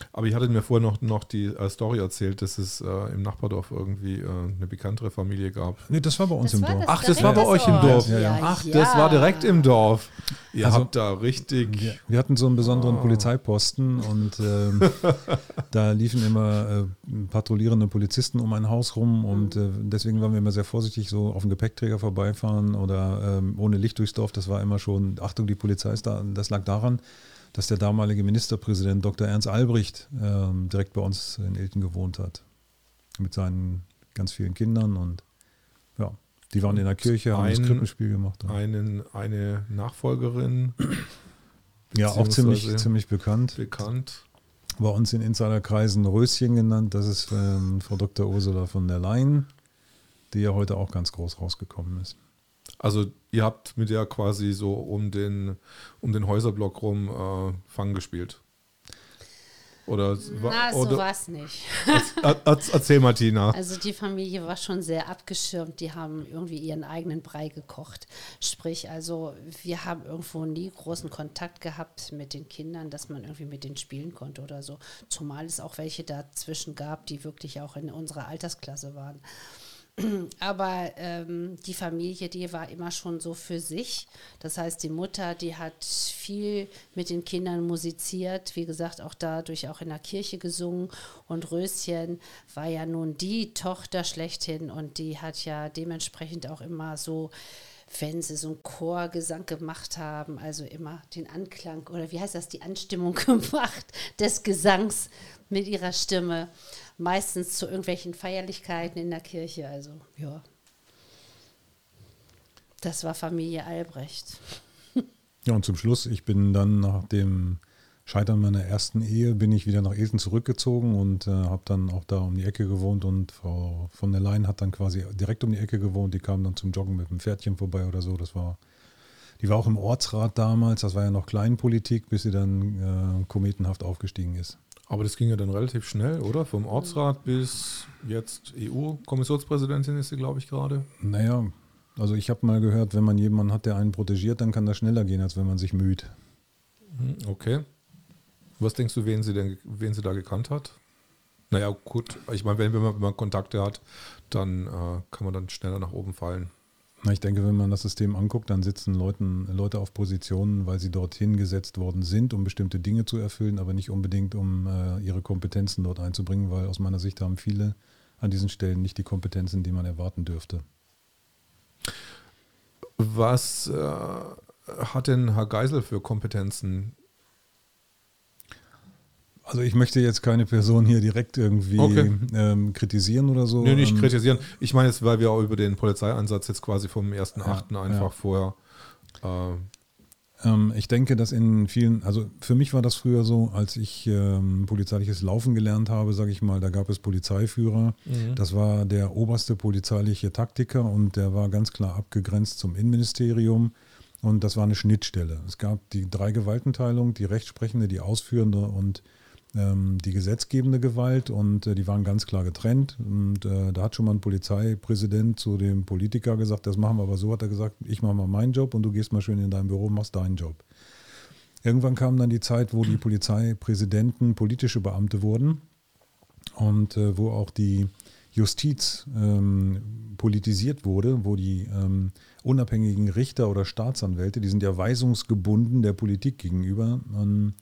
Ja. Aber ich hatte mir vorher noch, noch die äh, Story erzählt, dass es äh, im Nachbardorf irgendwie äh, eine bekanntere Familie gab. Nee, das war bei uns das im Dorf. Ach, das war bei euch im Dorf. Ja, ja. Ach, das war direkt im Dorf. Ihr also, habt da richtig. Wir, wir hatten so einen besonderen oh. Polizeiposten und ähm, da liefen immer äh, patrouillierende Polizisten um ein Haus rum und äh, deswegen waren wir immer sehr vorsichtig, so auf dem Gepäckträger vorbeifahren oder ähm, ohne Licht durchs Dorf. Das war immer schon, Achtung, die Polizei ist da. Das lag daran, dass der damalige Ministerpräsident Dr. Ernst Albrecht ähm, direkt bei uns in Ilten gewohnt hat. Mit seinen ganz vielen Kindern und ja, die waren in der Kirche, haben ein, das Krippenspiel gemacht. Einen, eine Nachfolgerin. Ja, auch ziemlich, ziemlich bekannt. Bekannt. Bei uns in Insiderkreisen Röschen genannt. Das ist ähm, Frau Dr. Ursula von der Leyen, die ja heute auch ganz groß rausgekommen ist. Also ihr habt mit der quasi so um den, um den Häuserblock rum äh, Fang gespielt. Oder, Na, so war es nicht. erzähl Martina. Also die Familie war schon sehr abgeschirmt. Die haben irgendwie ihren eigenen Brei gekocht. Sprich, also wir haben irgendwo nie großen Kontakt gehabt mit den Kindern, dass man irgendwie mit denen spielen konnte oder so. Zumal es auch welche dazwischen gab, die wirklich auch in unserer Altersklasse waren. Aber ähm, die Familie, die war immer schon so für sich. Das heißt, die Mutter, die hat viel mit den Kindern musiziert, wie gesagt, auch dadurch auch in der Kirche gesungen. Und Röschen war ja nun die Tochter schlechthin und die hat ja dementsprechend auch immer so wenn sie so einen Chorgesang gemacht haben, also immer den Anklang oder wie heißt das, die Anstimmung gemacht des Gesangs mit ihrer Stimme meistens zu irgendwelchen Feierlichkeiten in der Kirche. Also ja, das war Familie Albrecht. Ja, und zum Schluss, ich bin dann nach dem Scheitern meiner ersten Ehe, bin ich wieder nach Elten zurückgezogen und äh, habe dann auch da um die Ecke gewohnt und Frau von der Leyen hat dann quasi direkt um die Ecke gewohnt. Die kam dann zum Joggen mit einem Pferdchen vorbei oder so. Das war, die war auch im Ortsrat damals, das war ja noch Kleinpolitik, bis sie dann äh, kometenhaft aufgestiegen ist. Aber das ging ja dann relativ schnell, oder? Vom Ortsrat bis jetzt EU-Kommissionspräsidentin ist sie, glaube ich, gerade. Naja, also ich habe mal gehört, wenn man jemanden hat, der einen protegiert, dann kann das schneller gehen, als wenn man sich müht. Hm, okay. Was denkst du, wen sie denn, wen sie da gekannt hat? Naja, gut, ich meine, wenn, wenn, man, wenn man Kontakte hat, dann äh, kann man dann schneller nach oben fallen. Ich denke, wenn man das System anguckt, dann sitzen Leuten, Leute auf Positionen, weil sie dorthin gesetzt worden sind, um bestimmte Dinge zu erfüllen, aber nicht unbedingt, um äh, ihre Kompetenzen dort einzubringen, weil aus meiner Sicht haben viele an diesen Stellen nicht die Kompetenzen, die man erwarten dürfte. Was äh, hat denn Herr Geisel für Kompetenzen? Also ich möchte jetzt keine Person hier direkt irgendwie Okay. ähm, kritisieren oder so. Nee, nicht Ähm, kritisieren. Ich meine jetzt, weil wir auch über den Polizeieinsatz jetzt quasi vom 1.8. Ja, einfach ja. vorher. Äh, Ähm, ich denke, dass in vielen, also für mich war das früher so, als ich ähm, polizeiliches Laufen gelernt habe, sage ich mal, da gab es Polizeiführer. Das war der oberste polizeiliche Taktiker und der war ganz klar abgegrenzt zum Innenministerium. Und das war eine Schnittstelle. Es gab die drei Gewaltenteilung, die rechtsprechende, die ausführende und die gesetzgebende Gewalt und äh, die waren ganz klar getrennt. Und äh, da hat schon mal ein Polizeipräsident zu dem Politiker gesagt, das machen wir aber so, hat er gesagt, ich mache mal meinen Job und du gehst mal schön in dein Büro und machst deinen Job. Irgendwann kam dann die Zeit, wo die Polizeipräsidenten politische Beamte wurden und äh, wo auch die Justiz ähm, politisiert wurde, wo die ähm, unabhängigen Richter oder Staatsanwälte, die sind ja weisungsgebunden der Politik gegenüber, ähm,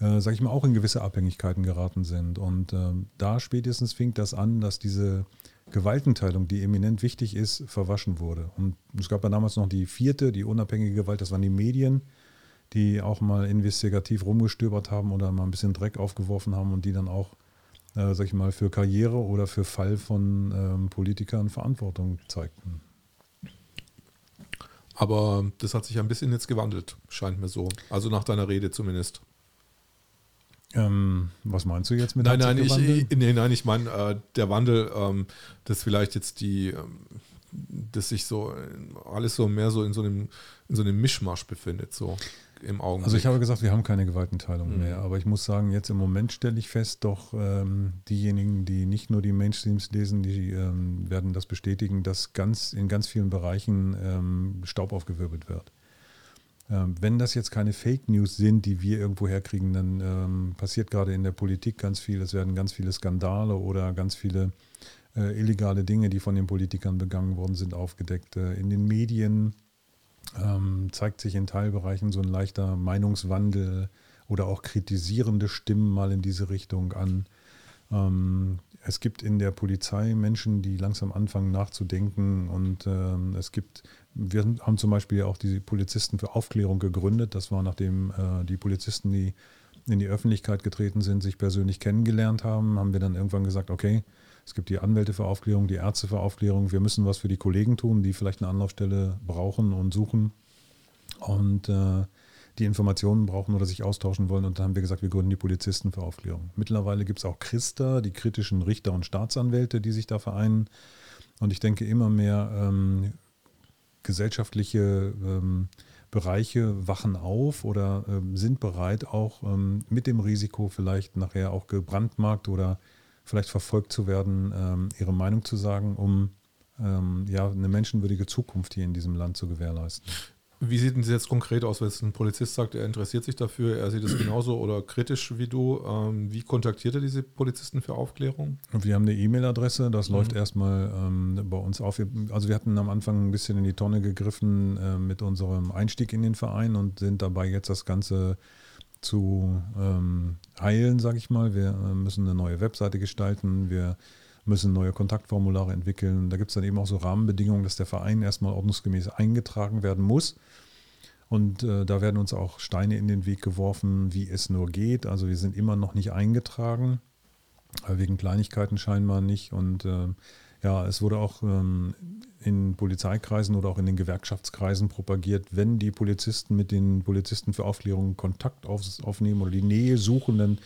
äh, sage ich mal, auch in gewisse Abhängigkeiten geraten sind. Und ähm, da spätestens fing das an, dass diese Gewaltenteilung, die eminent wichtig ist, verwaschen wurde. Und es gab ja damals noch die vierte, die unabhängige Gewalt, das waren die Medien, die auch mal investigativ rumgestöbert haben oder mal ein bisschen Dreck aufgeworfen haben und die dann auch, äh, sag ich mal, für Karriere oder für Fall von ähm, Politikern Verantwortung zeigten. aber das hat sich ein bisschen jetzt gewandelt, scheint mir so. Also nach deiner Rede zumindest. Ähm, was meinst du jetzt mit Nein, nein, ich, nee, nein, ich meine, äh, der Wandel, ähm, dass vielleicht jetzt die, ähm, dass sich so äh, alles so mehr so in so einem, in so einem Mischmasch befindet, so im Augenblick. Also ich habe gesagt, wir haben keine Gewaltenteilung Mhm. mehr, aber ich muss sagen, jetzt im Moment stelle ich fest, doch ähm, diejenigen, die nicht nur die Mainstreams lesen, die ähm, werden das bestätigen, dass ganz in ganz vielen Bereichen ähm, Staub aufgewirbelt wird. Ähm, wenn das jetzt keine Fake News sind, die wir irgendwo herkriegen, dann ähm, passiert gerade in der Politik ganz viel. Es werden ganz viele Skandale oder ganz viele äh, illegale Dinge, die von den Politikern begangen worden sind, aufgedeckt. Äh, in den Medien ähm, zeigt sich in Teilbereichen so ein leichter Meinungswandel oder auch kritisierende Stimmen mal in diese Richtung an. Ähm, es gibt in der Polizei Menschen, die langsam anfangen nachzudenken und ähm, es gibt, wir haben zum Beispiel auch die Polizisten für Aufklärung gegründet. Das war nachdem äh, die Polizisten, die in die Öffentlichkeit getreten sind, sich persönlich kennengelernt haben, haben wir dann irgendwann gesagt, okay, es gibt die Anwälte für Aufklärung, die Ärzte für Aufklärung, wir müssen was für die Kollegen tun, die vielleicht eine Anlaufstelle brauchen und suchen und äh, die Informationen brauchen oder sich austauschen wollen. Und dann haben wir gesagt, wir gründen die Polizisten für Aufklärung. Mittlerweile gibt es auch Christa, die kritischen Richter und Staatsanwälte, die sich da vereinen. Und ich denke, immer mehr ähm, gesellschaftliche ähm, Bereiche wachen auf oder ähm, sind bereit, auch ähm, mit dem Risiko vielleicht nachher auch gebrandmarkt oder vielleicht verfolgt zu werden, ähm, ihre Meinung zu sagen, um ähm, ja, eine menschenwürdige Zukunft hier in diesem Land zu gewährleisten. Wie sieht denn das jetzt konkret aus, wenn es ein Polizist sagt, er interessiert sich dafür, er sieht es genauso oder kritisch wie du? Ähm, wie kontaktiert er diese Polizisten für Aufklärung? Wir haben eine E-Mail-Adresse, das Mhm. läuft erstmal ähm, bei uns auf. Wir- Also wir hatten am Anfang ein bisschen in die Tonne gegriffen äh, mit unserem Einstieg in den Verein und sind dabei jetzt das Ganze zu ähm, heilen, sage ich mal. Wir äh, müssen eine neue Webseite gestalten, wir müssen neue Kontaktformulare entwickeln. Da gibt es dann eben auch so Rahmenbedingungen, dass der Verein erstmal ordnungsgemäß eingetragen werden muss. Und äh, da werden uns auch Steine in den Weg geworfen, wie es nur geht. Also wir sind immer noch nicht eingetragen, äh, wegen Kleinigkeiten scheinbar nicht. Und äh, ja, es wurde auch ähm, in Polizeikreisen oder auch in den Gewerkschaftskreisen propagiert, wenn die Polizisten mit den Polizisten für Aufklärung Kontakt auf, aufnehmen oder die Nähe suchen, dann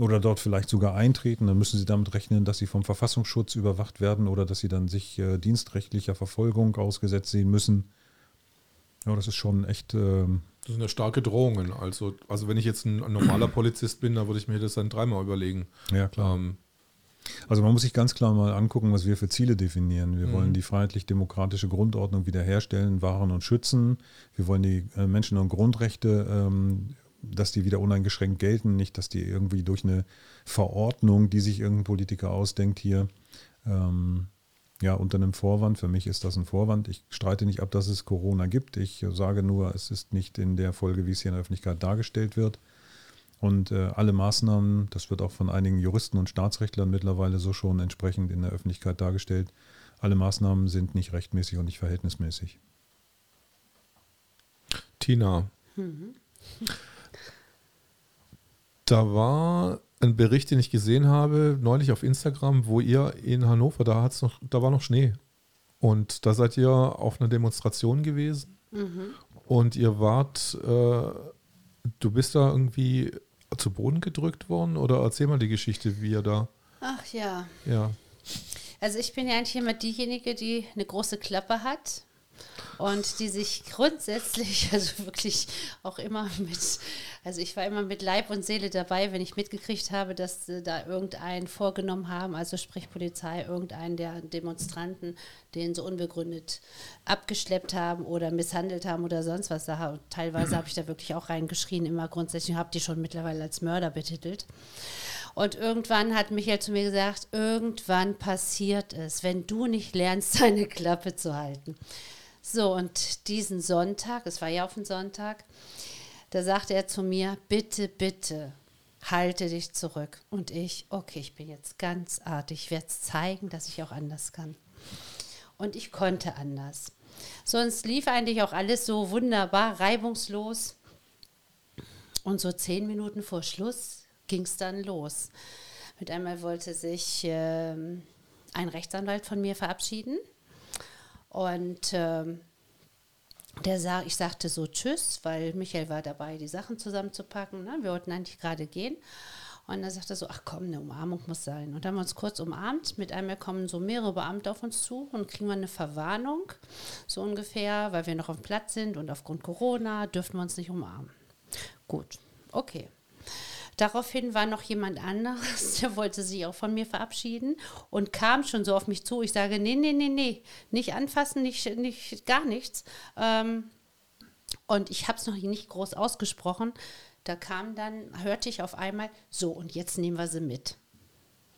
oder dort vielleicht sogar eintreten, dann müssen sie damit rechnen, dass sie vom Verfassungsschutz überwacht werden oder dass sie dann sich äh, dienstrechtlicher Verfolgung ausgesetzt sehen müssen. Ja, das ist schon echt. ähm, Das sind ja starke Drohungen. Also, also wenn ich jetzt ein, ein normaler Polizist bin, dann würde ich mir das dann dreimal überlegen. ja, klar. Ähm, Also man muss sich ganz klar mal angucken, was wir für Ziele definieren. Wir Mhm. wollen die freiheitlich-demokratische Grundordnung wiederherstellen, wahren und schützen. Wir wollen die äh, Menschen- und Grundrechte, ähm, dass die wieder uneingeschränkt gelten, nicht, dass die irgendwie durch eine Verordnung, die sich irgendein Politiker ausdenkt, hier ähm, ja, unter einem Vorwand. Für mich ist das ein Vorwand. Ich streite nicht ab, dass es Corona gibt. Ich sage nur, es ist nicht in der Folge, wie es hier in der Öffentlichkeit dargestellt wird. Und äh, alle Maßnahmen, das wird auch von einigen Juristen und Staatsrechtlern mittlerweile so schon entsprechend in der Öffentlichkeit dargestellt, alle Maßnahmen sind nicht rechtmäßig und nicht verhältnismäßig. Tina, mhm. Da war ein Bericht, den ich gesehen habe, neulich auf Instagram, wo ihr in Hannover, da, hat's noch, da war noch Schnee. Und da seid ihr auf einer Demonstration gewesen. Mhm. Und ihr wart, äh, du bist da irgendwie zu Boden gedrückt worden? Oder erzähl mal die Geschichte, wie er da. Ach ja. Ja. Also ich bin ja eigentlich immer diejenige, die eine große Klappe hat und die sich grundsätzlich, also wirklich auch immer mit, also ich war immer mit Leib und Seele dabei, wenn ich mitgekriegt habe, dass da irgendeinen vorgenommen haben, also sprich Polizei, irgendeinen der Demonstranten, den so unbegründet abgeschleppt haben oder misshandelt haben oder sonst was. Da, teilweise habe ich da wirklich auch reingeschrien, immer grundsätzlich, habe die schon mittlerweile als Mörder betitelt. Und irgendwann hat Michael zu mir gesagt, irgendwann passiert es, wenn du nicht lernst, deine Klappe zu halten. So, und diesen Sonntag, es war ja auf den Sonntag, da sagte er zu mir, bitte, bitte, halte dich zurück. Und ich, okay, ich bin jetzt ganz artig, ich werde zeigen, dass ich auch anders kann. Und ich konnte anders. Sonst lief eigentlich auch alles so wunderbar, reibungslos. Und so zehn Minuten vor Schluss ging es dann los. Mit einmal wollte sich äh, ein Rechtsanwalt von mir verabschieden und ähm, der sah, ich sagte so Tschüss, weil Michael war dabei, die Sachen zusammenzupacken. Ne? Wir wollten eigentlich gerade gehen. Und er sagte so, ach komm, eine Umarmung muss sein. Und dann haben wir uns kurz umarmt. Mit einmal kommen so mehrere Beamte auf uns zu und kriegen wir eine Verwarnung, so ungefähr, weil wir noch auf dem Platz sind und aufgrund Corona dürften wir uns nicht umarmen. Gut, okay. Daraufhin war noch jemand anderes, der wollte sich auch von mir verabschieden und kam schon so auf mich zu. Ich sage, nee, nee, nee, nee, nicht anfassen, nicht, nicht gar nichts. Ähm, und ich habe es noch nicht groß ausgesprochen. Da kam dann, hörte ich auf einmal, so, und jetzt nehmen wir sie mit.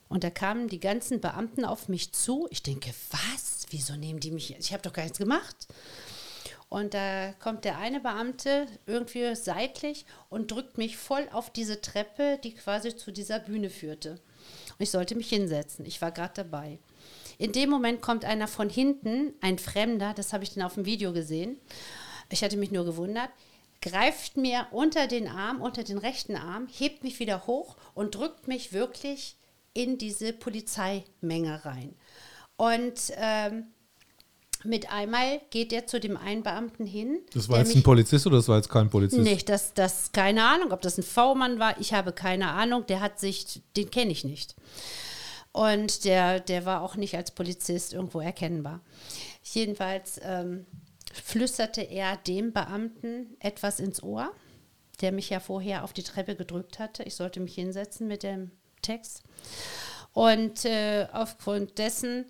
Und da kamen die ganzen Beamten auf mich zu. Ich denke, was? Wieso nehmen die mich? Ich habe doch gar nichts gemacht. Und da kommt der eine Beamte irgendwie seitlich und drückt mich voll auf diese Treppe, die quasi zu dieser Bühne führte. Und ich sollte mich hinsetzen. Ich war gerade dabei. In dem Moment kommt einer von hinten, ein Fremder, das habe ich dann auf dem Video gesehen. Ich hatte mich nur gewundert, greift mir unter den Arm, unter den rechten Arm, hebt mich wieder hoch und drückt mich wirklich in diese Polizeimenge rein. Und ähm, mit einmal geht er zu dem einen Beamten hin. Das war jetzt ein Polizist oder das war jetzt kein Polizist? Nicht, das, das, keine Ahnung, ob das ein V-Mann war, ich habe keine Ahnung, der hat sich, den kenne ich nicht. Und der, der war auch nicht als Polizist irgendwo erkennbar. Jedenfalls ähm, flüsterte er dem Beamten etwas ins Ohr, der mich ja vorher auf die Treppe gedrückt hatte. Ich sollte mich hinsetzen mit dem Text. Und äh, aufgrund dessen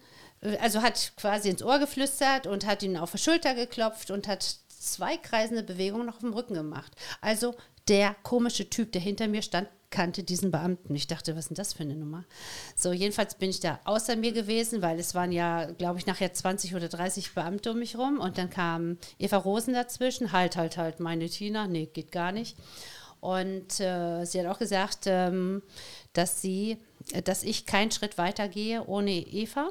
also hat quasi ins Ohr geflüstert und hat ihn auf die Schulter geklopft und hat zwei kreisende Bewegungen noch auf dem Rücken gemacht. Also der komische Typ, der hinter mir stand, kannte diesen Beamten. Ich dachte, was ist denn das für eine Nummer? So, jedenfalls bin ich da außer mir gewesen, weil es waren ja, glaube ich, nachher 20 oder 30 Beamte um mich rum und dann kam Eva Rosen dazwischen. Halt, halt, halt, meine Tina. Nee, geht gar nicht. Und äh, sie hat auch gesagt, ähm, dass sie, dass ich keinen Schritt weiter gehe ohne Eva.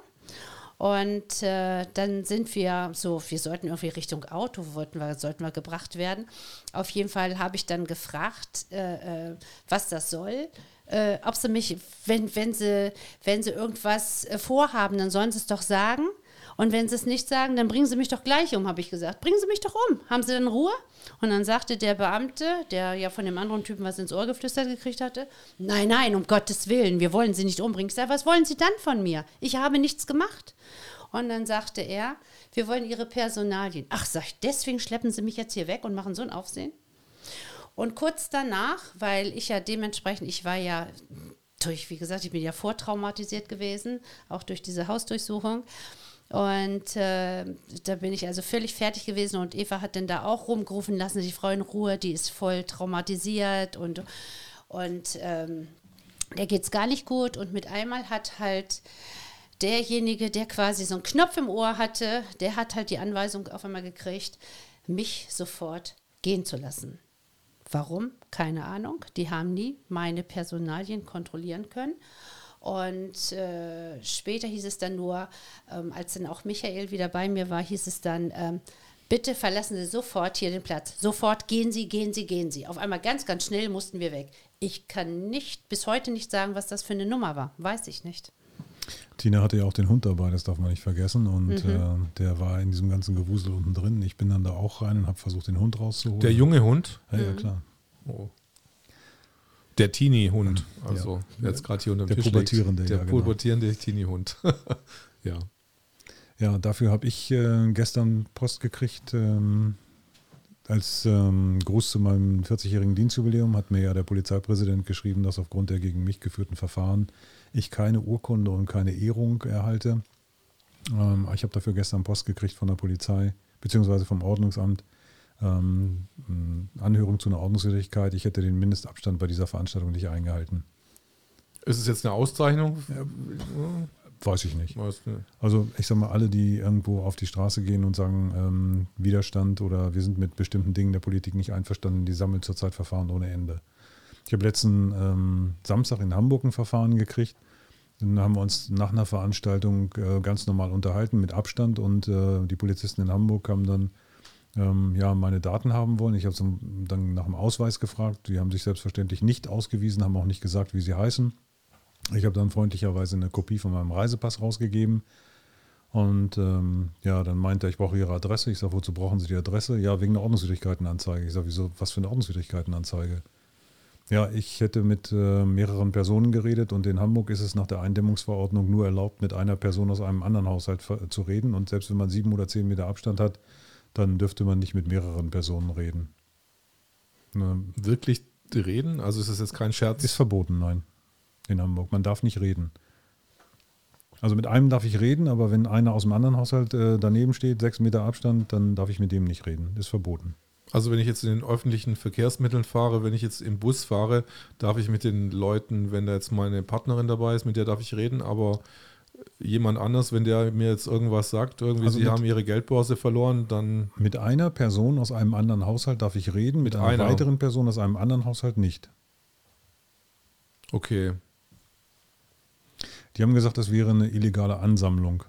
Und äh, dann sind wir so, wir sollten irgendwie Richtung Auto, wollten wir, sollten wir gebracht werden. Auf jeden Fall habe ich dann gefragt, äh, äh, was das soll. Äh, ob sie mich, wenn, wenn, sie, wenn sie irgendwas äh, vorhaben, dann sollen sie es doch sagen. Und wenn sie es nicht sagen, dann bringen sie mich doch gleich um, habe ich gesagt. Bringen sie mich doch um. Haben sie denn Ruhe? Und dann sagte der Beamte, der ja von dem anderen Typen was ins Ohr geflüstert gekriegt hatte, nein, nein, um Gottes Willen, wir wollen sie nicht umbringen. Ich sage, was wollen sie dann von mir? Ich habe nichts gemacht. Und dann sagte er, wir wollen ihre Personalien. Ach, sag ich, deswegen schleppen sie mich jetzt hier weg und machen so ein Aufsehen? Und kurz danach, weil ich ja dementsprechend, ich war ja durch, wie gesagt, ich bin ja vortraumatisiert gewesen, auch durch diese Hausdurchsuchung. Und äh, da bin ich also völlig fertig gewesen und Eva hat dann da auch rumgerufen, lassen Sie die Frau in Ruhe, die ist voll traumatisiert und, und ähm, der geht es gar nicht gut. Und mit einmal hat halt derjenige, der quasi so einen Knopf im Ohr hatte, der hat halt die Anweisung auf einmal gekriegt, mich sofort gehen zu lassen. Warum? Keine Ahnung. Die haben nie meine Personalien kontrollieren können. Und äh, später hieß es dann nur, ähm, als dann auch Michael wieder bei mir war, hieß es dann, ähm, bitte verlassen Sie sofort hier den Platz. Sofort gehen Sie, gehen Sie, gehen Sie. Auf einmal ganz, ganz schnell mussten wir weg. Ich kann nicht, bis heute nicht sagen, was das für eine Nummer war. Weiß ich nicht. Tina hatte ja auch den Hund dabei, das darf man nicht vergessen. Und mhm. äh, der war in diesem ganzen Gewusel unten drin. Ich bin dann da auch rein und habe versucht, den Hund rauszuholen. Der junge Hund? Ja, mhm. ja klar. Oh. Der Teenie-Hund, also ja. jetzt gerade hier unter dem der Tisch pubertierende, liegt. Der ja, genau. pubertierende Teenie-Hund. ja. Ja, dafür habe ich äh, gestern Post gekriegt. Ähm, als ähm, Gruß zu meinem 40-jährigen Dienstjubiläum hat mir ja der Polizeipräsident geschrieben, dass aufgrund der gegen mich geführten Verfahren ich keine Urkunde und keine Ehrung erhalte. Ähm, ich habe dafür gestern Post gekriegt von der Polizei beziehungsweise vom Ordnungsamt. Ähm, Anhörung zu einer Ordnungswidrigkeit. Ich hätte den Mindestabstand bei dieser Veranstaltung nicht eingehalten. Ist es jetzt eine Auszeichnung? Ja, weiß ich nicht. Weiß nicht. Also ich sage mal, alle, die irgendwo auf die Straße gehen und sagen, ähm, Widerstand oder wir sind mit bestimmten Dingen der Politik nicht einverstanden, die sammeln zurzeit Verfahren ohne Ende. Ich habe letzten ähm, Samstag in Hamburg ein Verfahren gekriegt. Dann haben wir uns nach einer Veranstaltung äh, ganz normal unterhalten mit Abstand und äh, die Polizisten in Hamburg haben dann ähm, ja, meine Daten haben wollen. Ich habe dann nach dem Ausweis gefragt. Die haben sich selbstverständlich nicht ausgewiesen, haben auch nicht gesagt, wie sie heißen. Ich habe dann freundlicherweise eine Kopie von meinem Reisepass rausgegeben. Und ähm, ja, dann meinte er, ich brauche Ihre Adresse. Ich sage, wozu brauchen Sie die Adresse? Ja, wegen einer Ordnungswidrigkeitenanzeige. Ich sage, wieso, was für eine Ordnungswidrigkeitenanzeige? Ja, ich hätte mit äh, mehreren Personen geredet und in Hamburg ist es nach der Eindämmungsverordnung nur erlaubt, mit einer Person aus einem anderen Haushalt zu reden. Und selbst wenn man sieben oder zehn Meter Abstand hat, dann dürfte man nicht mit mehreren Personen reden. Ne? Wirklich reden? Also ist das jetzt kein Scherz? Ist verboten, nein. In Hamburg. Man darf nicht reden. Also mit einem darf ich reden, aber wenn einer aus dem anderen Haushalt äh, daneben steht, sechs Meter Abstand, dann darf ich mit dem nicht reden. Ist verboten. Also wenn ich jetzt in den öffentlichen Verkehrsmitteln fahre, wenn ich jetzt im Bus fahre, darf ich mit den Leuten, wenn da jetzt meine Partnerin dabei ist, mit der darf ich reden, aber jemand anders, wenn der mir jetzt irgendwas sagt, irgendwie also sie haben ihre Geldbörse verloren, dann. Mit einer Person aus einem anderen Haushalt darf ich reden, mit, mit einer, einer weiteren Person aus einem anderen Haushalt nicht. Okay. Die haben gesagt, das wäre eine illegale Ansammlung.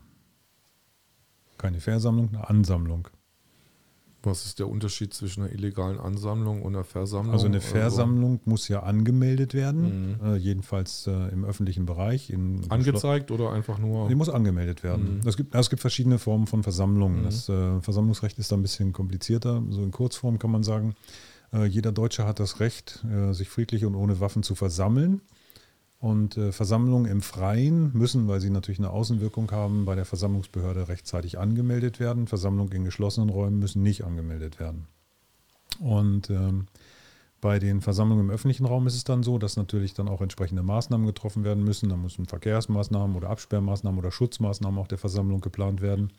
Keine Versammlung, eine Ansammlung. Was ist der Unterschied zwischen einer illegalen Ansammlung und einer Versammlung? Also eine Versammlung also, muss ja angemeldet werden, mhm. äh, jedenfalls äh, im öffentlichen Bereich. Angezeigt oder einfach nur? Die muss angemeldet werden. Mhm. Es, gibt, es gibt verschiedene Formen von Versammlungen. Mhm. Das äh, Versammlungsrecht ist da ein bisschen komplizierter. So in Kurzform kann man sagen, äh, jeder Deutsche hat das Recht, sich friedlich und ohne Waffen zu versammeln. Und äh, Versammlungen im Freien müssen, weil sie natürlich eine Außenwirkung haben, bei der Versammlungsbehörde rechtzeitig angemeldet werden. Versammlungen in geschlossenen Räumen müssen nicht angemeldet werden. Und ähm, bei den Versammlungen im öffentlichen Raum ist es dann so, dass natürlich dann auch entsprechende Maßnahmen getroffen werden müssen. Da müssen Verkehrsmaßnahmen oder Absperrmaßnahmen oder Schutzmaßnahmen auch der Versammlung geplant werden.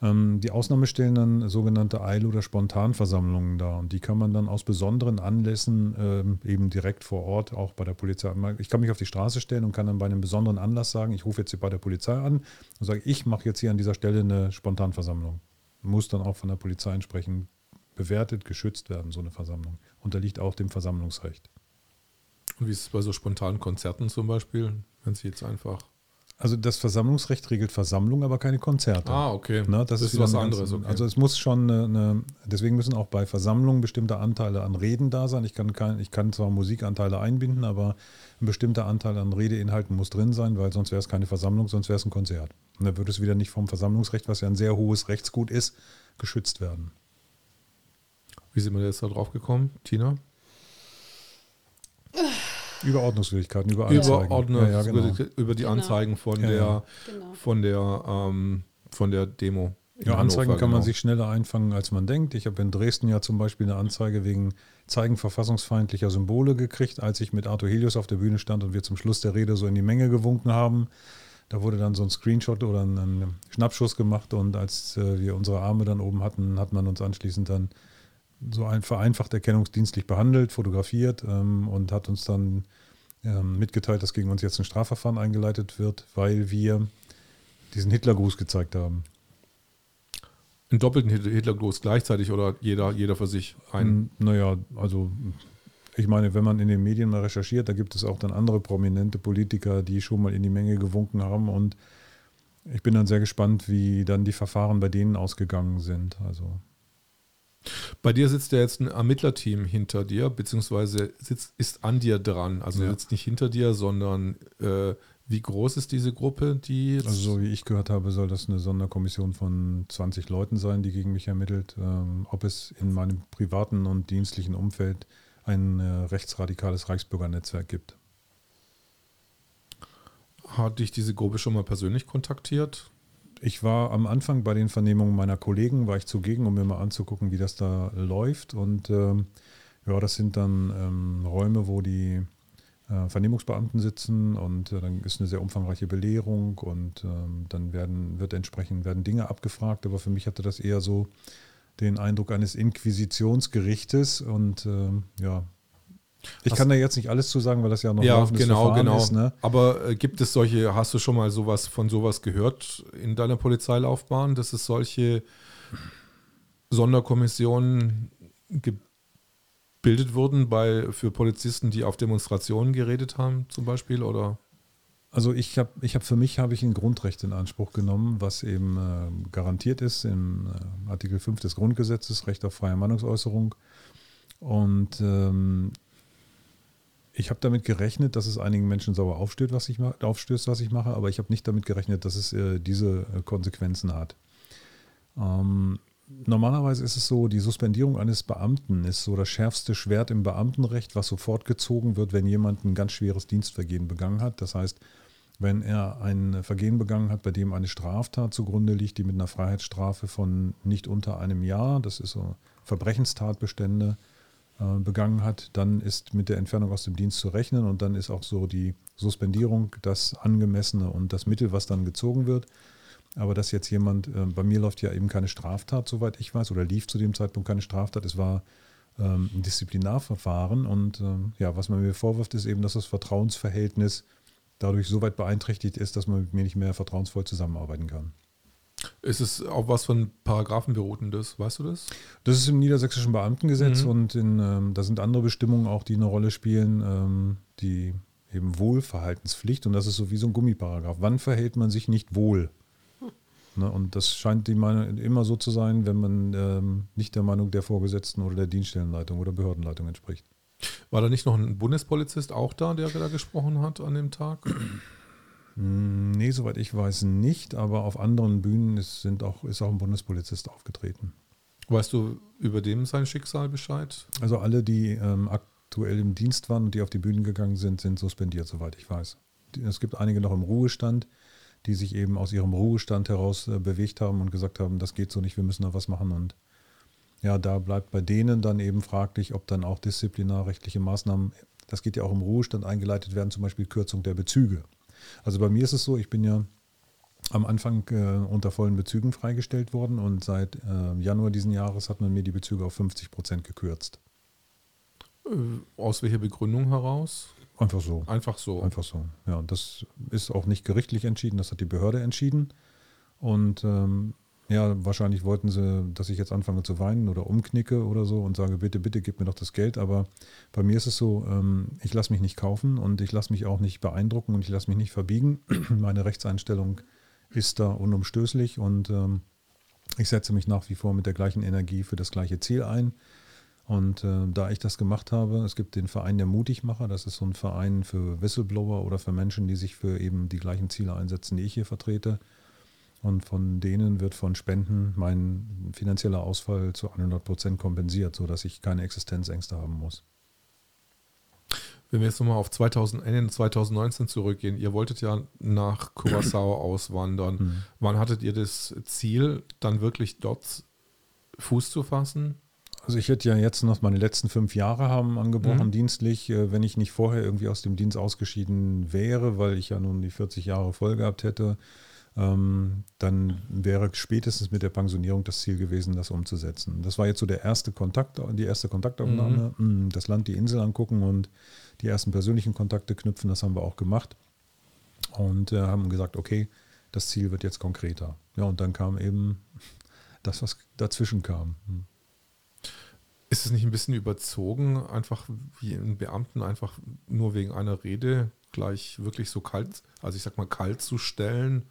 Ähm, die Ausnahme stellen dann sogenannte Eil- oder Spontanversammlungen dar. Und die kann man dann aus besonderen Anlässen ähm, eben direkt vor Ort auch bei der Polizei. Ich kann mich auf die Straße stellen und kann dann bei einem besonderen Anlass sagen, ich rufe jetzt hier bei der Polizei an und sage, ich mache jetzt hier an dieser Stelle eine Spontanversammlung. Muss dann auch von der Polizei entsprechend bewertet, geschützt werden, so eine Versammlung. Unterliegt auch dem Versammlungsrecht. Und wie ist es bei so spontanen Konzerten zum Beispiel, wenn Sie jetzt einfach also das Versammlungsrecht regelt Versammlungen, aber keine Konzerte. Ah, okay. Na, das, das, ist, was anderes. Okay. Also es muss schon eine, eine, deswegen müssen auch bei Versammlungen bestimmte Anteile an Reden da sein. Ich kann, kein, ich kann zwar Musikanteile einbinden, aber ein bestimmter Anteil an Redeinhalten muss drin sein, weil sonst wäre es keine Versammlung, sonst wäre es ein Konzert. Und dann würde es wieder nicht vom Versammlungsrecht, was ja ein sehr hohes Rechtsgut ist, geschützt werden. Wie sind wir jetzt da drauf gekommen, Tina? Über Ordnungswidrigkeiten, über Anzeigen. Über, Ordnungs ja, ja, genau. über die genau. Anzeigen von ja, der, genau. von der, ähm, von der Demo. Ja, Anzeigen kann man genau. sich schneller einfangen, als man denkt. Ich habe in Dresden ja zum Beispiel eine Anzeige wegen Zeigen verfassungsfeindlicher Symbole gekriegt, als ich mit Arthur Helios auf der Bühne stand und wir zum Schluss der Rede so in die Menge gewunken haben. Da wurde dann so ein Screenshot oder ein, Schnappschuss gemacht und als äh, wir unsere Arme dann oben hatten, hat man uns anschließend dann so ein vereinfacht erkennungsdienstlich behandelt, fotografiert ähm, und hat uns dann ähm, mitgeteilt, dass gegen uns jetzt ein Strafverfahren eingeleitet wird, weil wir diesen Hitlergruß gezeigt haben. Einen doppelten Hitlergruß gleichzeitig oder jeder, jeder für sich ein? Naja, also ich meine, wenn man in den Medien mal recherchiert, da gibt es auch dann andere prominente Politiker, die schon mal in die Menge gewunken haben und ich bin dann sehr gespannt, wie dann die Verfahren bei denen ausgegangen sind. Also bei dir sitzt ja jetzt ein Ermittlerteam hinter dir, beziehungsweise sitzt, ist an dir dran. Also ja. sitzt nicht hinter dir, sondern äh, wie groß ist diese Gruppe, die jetzt Also so wie ich gehört habe, soll das eine Sonderkommission von 20 Leuten sein, die gegen mich ermittelt. Ähm, ob es in meinem privaten und dienstlichen Umfeld ein äh, rechtsradikales Reichsbürgernetzwerk gibt. Hat dich diese Gruppe schon mal persönlich kontaktiert? Ich war am Anfang bei den Vernehmungen meiner Kollegen, war ich zugegen, um mir mal anzugucken, wie das da läuft. Und ähm, ja, das sind dann ähm, Räume, wo die äh, Vernehmungsbeamten sitzen und äh, dann ist eine sehr umfangreiche Belehrung und ähm, dann werden, wird entsprechend werden Dinge abgefragt. Aber für mich hatte das eher so den Eindruck eines Inquisitionsgerichtes und ähm, ja, ich kann da jetzt nicht alles zu sagen, weil das ja noch ja, genau, genau. ist. Ne? Aber äh, gibt es solche, hast du schon mal sowas von sowas gehört in deiner Polizeilaufbahn, dass es solche Sonderkommissionen gebildet wurden bei, für Polizisten, die auf Demonstrationen geredet haben, zum Beispiel? Oder? Also ich habe ich hab für mich habe ich ein Grundrecht in Anspruch genommen, was eben äh, garantiert ist im äh, Artikel 5 des Grundgesetzes, Recht auf freie Meinungsäußerung. Und ähm, ich habe damit gerechnet, dass es einigen Menschen sauer aufstößt, was ich, aufstößt, was ich mache, aber ich habe nicht damit gerechnet, dass es äh, diese äh, Konsequenzen hat. Ähm, normalerweise ist es so, die Suspendierung eines Beamten ist so das schärfste Schwert im Beamtenrecht, was sofort gezogen wird, wenn jemand ein ganz schweres Dienstvergehen begangen hat. Das heißt, wenn er ein Vergehen begangen hat, bei dem eine Straftat zugrunde liegt, die mit einer Freiheitsstrafe von nicht unter einem Jahr, das ist so Verbrechenstatbestände, begangen hat, dann ist mit der Entfernung aus dem Dienst zu rechnen und dann ist auch so die Suspendierung das angemessene und das Mittel, was dann gezogen wird. Aber dass jetzt jemand, äh, bei mir läuft ja eben keine Straftat, soweit ich weiß, oder lief zu dem Zeitpunkt keine Straftat, es war ähm, ein Disziplinarverfahren und ähm, ja, was man mir vorwirft, ist eben, dass das Vertrauensverhältnis dadurch so weit beeinträchtigt ist, dass man mit mir nicht mehr vertrauensvoll zusammenarbeiten kann. Ist es auf was von Paragraphen beruhendes? Weißt du das? Das ist im niedersächsischen Beamtengesetz mhm. und in, ähm, da sind andere Bestimmungen auch, die eine Rolle spielen, ähm, die eben Wohlverhaltenspflicht und das ist so wie so ein Gummiparagraph. Wann verhält man sich nicht wohl? Hm. Ne, und das scheint die Meinung immer so zu sein, wenn man ähm, nicht der Meinung der Vorgesetzten oder der Dienststellenleitung oder Behördenleitung entspricht. War da nicht noch ein Bundespolizist auch da, der da gesprochen hat an dem Tag? Hm, nee, soweit ich weiß nicht, aber auf anderen Bühnen ist, sind auch, ist auch ein Bundespolizist aufgetreten. Weißt du über dem sein Schicksal Bescheid? Also alle, die ähm, aktuell im Dienst waren und die auf die Bühnen gegangen sind, sind suspendiert, soweit ich weiß. Es gibt einige noch im Ruhestand, die sich eben aus ihrem Ruhestand heraus äh, bewegt haben und gesagt haben, das geht so nicht, wir müssen da was machen. Und ja, da bleibt bei denen dann eben fraglich, ob dann auch disziplinarrechtliche Maßnahmen, das geht ja auch im Ruhestand eingeleitet werden, zum Beispiel Kürzung der Bezüge. Also bei mir ist es so, ich bin ja am Anfang äh, unter vollen Bezügen freigestellt worden und seit äh, Januar diesen Jahres hat man mir die Bezüge auf 50 Prozent gekürzt. Äh, aus welcher Begründung heraus? Einfach so. Einfach so. Einfach so. Ja, und das ist auch nicht gerichtlich entschieden, das hat die Behörde entschieden. Und ähm, ja, wahrscheinlich wollten sie, dass ich jetzt anfange zu weinen oder umknicke oder so und sage, bitte, bitte, gib mir doch das Geld. Aber bei mir ist es so, ähm, ich lasse mich nicht kaufen und ich lasse mich auch nicht beeindrucken und ich lasse mich nicht verbiegen. Meine Rechtseinstellung ist da unumstößlich und ähm, ich setze mich nach wie vor mit der gleichen Energie für das gleiche Ziel ein. Und äh, da ich das gemacht habe, es gibt den Verein der Mutigmacher, das ist so ein Verein für Whistleblower oder für Menschen, die sich für eben die gleichen Ziele einsetzen, die ich hier vertrete. Und von denen wird von Spenden mein finanzieller Ausfall zu 100 Prozent kompensiert, sodass ich keine Existenzängste haben muss. Wenn wir jetzt nochmal auf 2000, 2019 zurückgehen, ihr wolltet ja nach Curacao auswandern. Mhm. Wann hattet ihr das Ziel, dann wirklich dort Fuß zu fassen? Also ich hätte ja jetzt noch meine letzten fünf Jahre haben angebrochen mhm. dienstlich, äh, wenn ich nicht vorher irgendwie aus dem Dienst ausgeschieden wäre, weil ich ja nun die 40 Jahre voll gehabt hätte, dann wäre spätestens mit der Pensionierung das Ziel gewesen, das umzusetzen. Das war jetzt so der erste Kontakt, die erste Kontaktaufnahme, mhm. Mm, das Land, die Insel angucken und die ersten persönlichen Kontakte knüpfen, das haben wir auch gemacht und äh, haben gesagt, okay, das Ziel wird jetzt konkreter. Ja, und dann kam eben das, was dazwischen kam. Hm. Ist es nicht ein bisschen überzogen, einfach wie einen Beamten einfach nur wegen einer Rede gleich wirklich so kalt, also ich sag mal kalt zu stellen?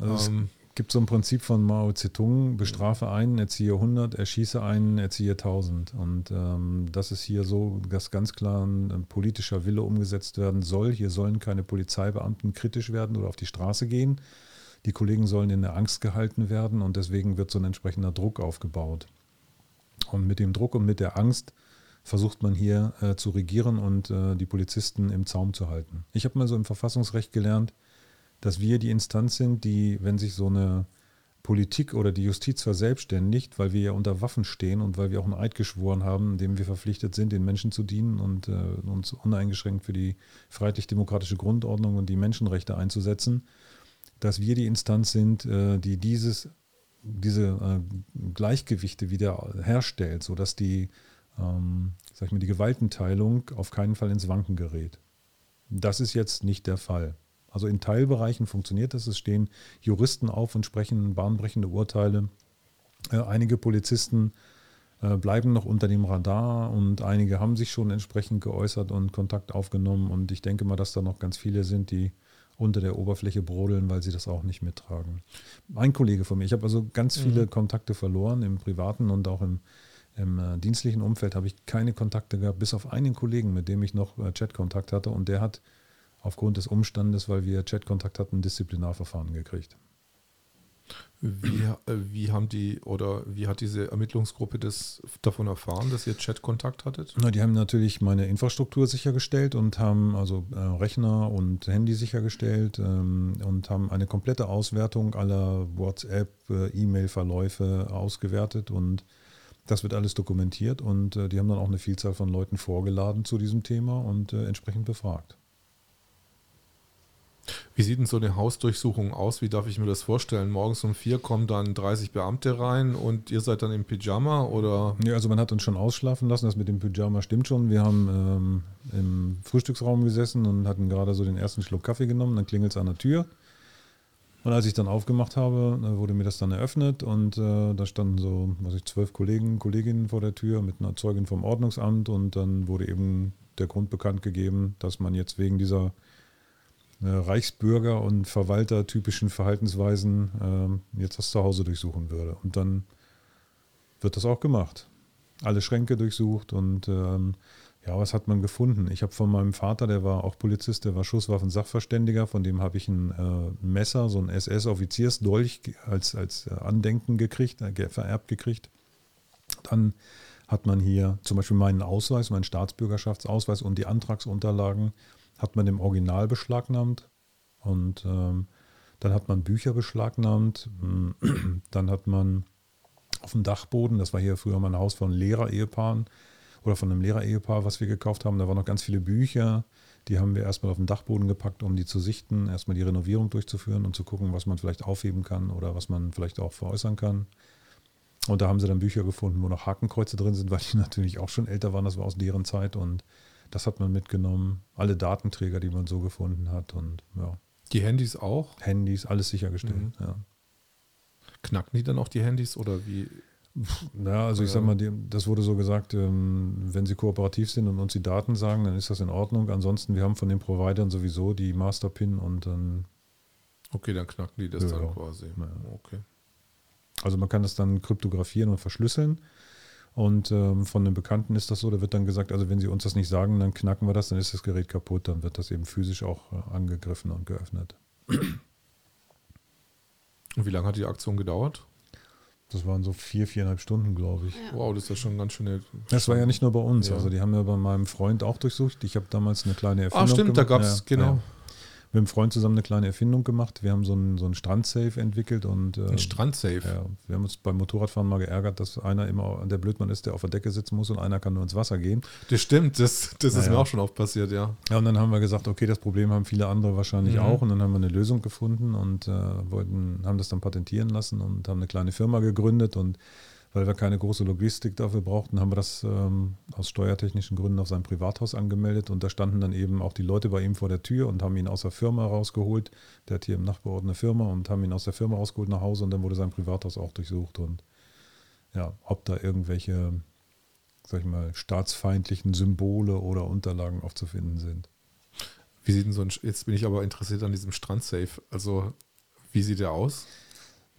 Also ähm, es gibt so ein Prinzip von Mao Zedong, bestrafe einen, erziehe 100, erschieße einen, erziehe 1000. Und ähm, das ist hier so, dass ganz klar ein, ein, politischer Wille umgesetzt werden soll. Hier sollen keine Polizeibeamten kritisch werden oder auf die Straße gehen. Die Kollegen sollen in der Angst gehalten werden und deswegen wird so ein entsprechender Druck aufgebaut. Und mit dem Druck und mit der Angst versucht man hier äh, zu regieren und äh, die Polizisten im Zaum zu halten. Ich habe mal so im Verfassungsrecht gelernt, dass wir die Instanz sind, die, wenn sich so eine Politik oder die Justiz verselbstständigt, weil wir ja unter Waffen stehen und weil wir auch einen Eid geschworen haben, dem wir verpflichtet sind, den Menschen zu dienen und äh, uns uneingeschränkt für die freiheitlich-demokratische Grundordnung und die Menschenrechte einzusetzen, dass wir die Instanz sind, äh, die dieses diese äh, Gleichgewichte wieder herstellt, sodass die, ähm, sag ich mal, die Gewaltenteilung auf keinen Fall ins Wanken gerät. Das ist jetzt nicht der Fall. Also in Teilbereichen funktioniert das. Es stehen Juristen auf und sprechen bahnbrechende Urteile. Äh, einige Polizisten äh, bleiben noch unter dem Radar und einige haben sich schon entsprechend geäußert und Kontakt aufgenommen. Und ich denke mal, dass da noch ganz viele sind, die unter der Oberfläche brodeln, weil sie das auch nicht mittragen. Ein Kollege von mir, ich habe also ganz mhm. viele Kontakte verloren im privaten und auch im, im äh, dienstlichen Umfeld habe ich keine Kontakte gehabt, bis auf einen Kollegen, mit dem ich noch Chatkontakt hatte und der hat aufgrund des Umstandes, weil wir Chatkontakt hatten, ein Disziplinarverfahren gekriegt. Wie, äh, wie haben die oder wie hat diese Ermittlungsgruppe das davon erfahren, dass ihr Chatkontakt hattet? Na, die haben natürlich meine Infrastruktur sichergestellt und haben also äh, Rechner und Handy sichergestellt ähm, und haben eine komplette Auswertung aller WhatsApp, äh, E-Mail-Verläufe ausgewertet und das wird alles dokumentiert und äh, die haben dann auch eine Vielzahl von Leuten vorgeladen zu diesem Thema und äh, entsprechend befragt. Wie sieht denn so eine Hausdurchsuchung aus? Wie darf ich mir das vorstellen? Morgens um vier kommen dann 30 Beamte rein und ihr seid dann im Pyjama oder? Ja, also man hat uns schon ausschlafen lassen. Das mit dem Pyjama stimmt schon. Wir haben ähm, im Frühstücksraum gesessen und hatten gerade so den ersten Schluck Kaffee genommen. Dann klingelt es an der Tür. Und als ich dann aufgemacht habe, wurde mir das dann eröffnet und äh, da standen so, was ich, zwölf Kollegen, Kolleginnen vor der Tür mit einer Zeugin vom Ordnungsamt und dann wurde eben der Grund bekannt gegeben, dass man jetzt wegen dieser äh, Reichsbürger und Verwalter typischen Verhaltensweisen äh, jetzt das Zuhause durchsuchen würde. Und dann wird das auch gemacht. Alle Schränke durchsucht und ähm, ja, was hat man gefunden? Ich habe von meinem Vater, der war auch Polizist, der war Schusswaffensachverständiger, von dem habe ich ein äh, Messer, so ein SS-Offiziersdolch als, als äh, Andenken gekriegt, äh, vererbt gekriegt. Dann hat man hier zum Beispiel meinen Ausweis, meinen Staatsbürgerschaftsausweis und die Antragsunterlagen hat man im Original beschlagnahmt und ähm, dann hat man Bücher beschlagnahmt, dann hat man auf dem Dachboden, das war hier früher mal ein Haus von Lehrer-Ehepaaren oder von einem Lehrer-Ehepaar, was wir gekauft haben, da waren noch ganz viele Bücher, die haben wir erstmal auf den Dachboden gepackt, um die zu sichten, erstmal die Renovierung durchzuführen und zu gucken, was man vielleicht aufheben kann oder was man vielleicht auch veräußern kann. Und da haben sie dann Bücher gefunden, wo noch Hakenkreuze drin sind, weil die natürlich auch schon älter waren, das war aus deren Zeit und das hat man mitgenommen. Alle Datenträger, die man so gefunden hat. Und ja. Die Handys auch? Handys, alles sichergestellt, mhm. ja. Knacken die dann auch die Handys oder wie? Ja, also ich sag mal, das wurde so gesagt, ähm, wenn sie kooperativ sind und uns die Daten sagen, dann ist das in Ordnung. Ansonsten, wir haben von den Providern sowieso die Masterpin und dann. Okay, dann knacken die das ja, dann quasi. Ja. Okay. Also man kann das dann kryptografieren und verschlüsseln. Und ähm, von den Bekannten ist das so, da wird dann gesagt, also wenn sie uns das nicht sagen, dann knacken wir das, dann ist das Gerät kaputt, dann wird das eben physisch auch äh, angegriffen und geöffnet. Und wie lange hat die Aktion gedauert? Das waren so vier, viereinhalb Stunden, glaube ich. Ja. Wow, das ist ja schon ganz schön. Das war ja nicht nur bei uns. Ja. Also die haben ja bei meinem Freund auch durchsucht. Ich habe damals eine kleine Erfindung Ah, stimmt, gemacht. da gab es, ja, genau mit einem Freund zusammen eine kleine Erfindung gemacht. Wir haben so einen, so einen Strandsafe entwickelt und äh, ein Strandsafe. Ja, wir haben uns beim Motorradfahren mal geärgert, dass einer immer der Blödmann ist, der auf der Decke sitzen muss und einer kann nur ins Wasser gehen. Das stimmt, das, das naja. ist mir auch schon oft passiert, ja. Ja, und dann haben wir gesagt, okay, das Problem haben viele andere wahrscheinlich mhm. auch und dann haben wir eine Lösung gefunden und äh, wollten, haben das dann patentieren lassen und haben eine kleine Firma gegründet und weil wir keine große Logistik dafür brauchten, haben wir das ähm, aus steuertechnischen Gründen auf sein Privathaus angemeldet und da standen dann eben auch die Leute bei ihm vor der Tür und haben ihn aus der Firma rausgeholt. Der hat hier im Nachbarort eine Firma und haben ihn aus der Firma rausgeholt nach Hause und dann wurde sein Privathaus auch durchsucht und ja, ob da irgendwelche, sag ich mal, staatsfeindlichen Symbole oder Unterlagen aufzufinden sind. Wie sieht denn so ein, jetzt bin ich aber interessiert an diesem Strandsafe. Also, wie sieht der aus?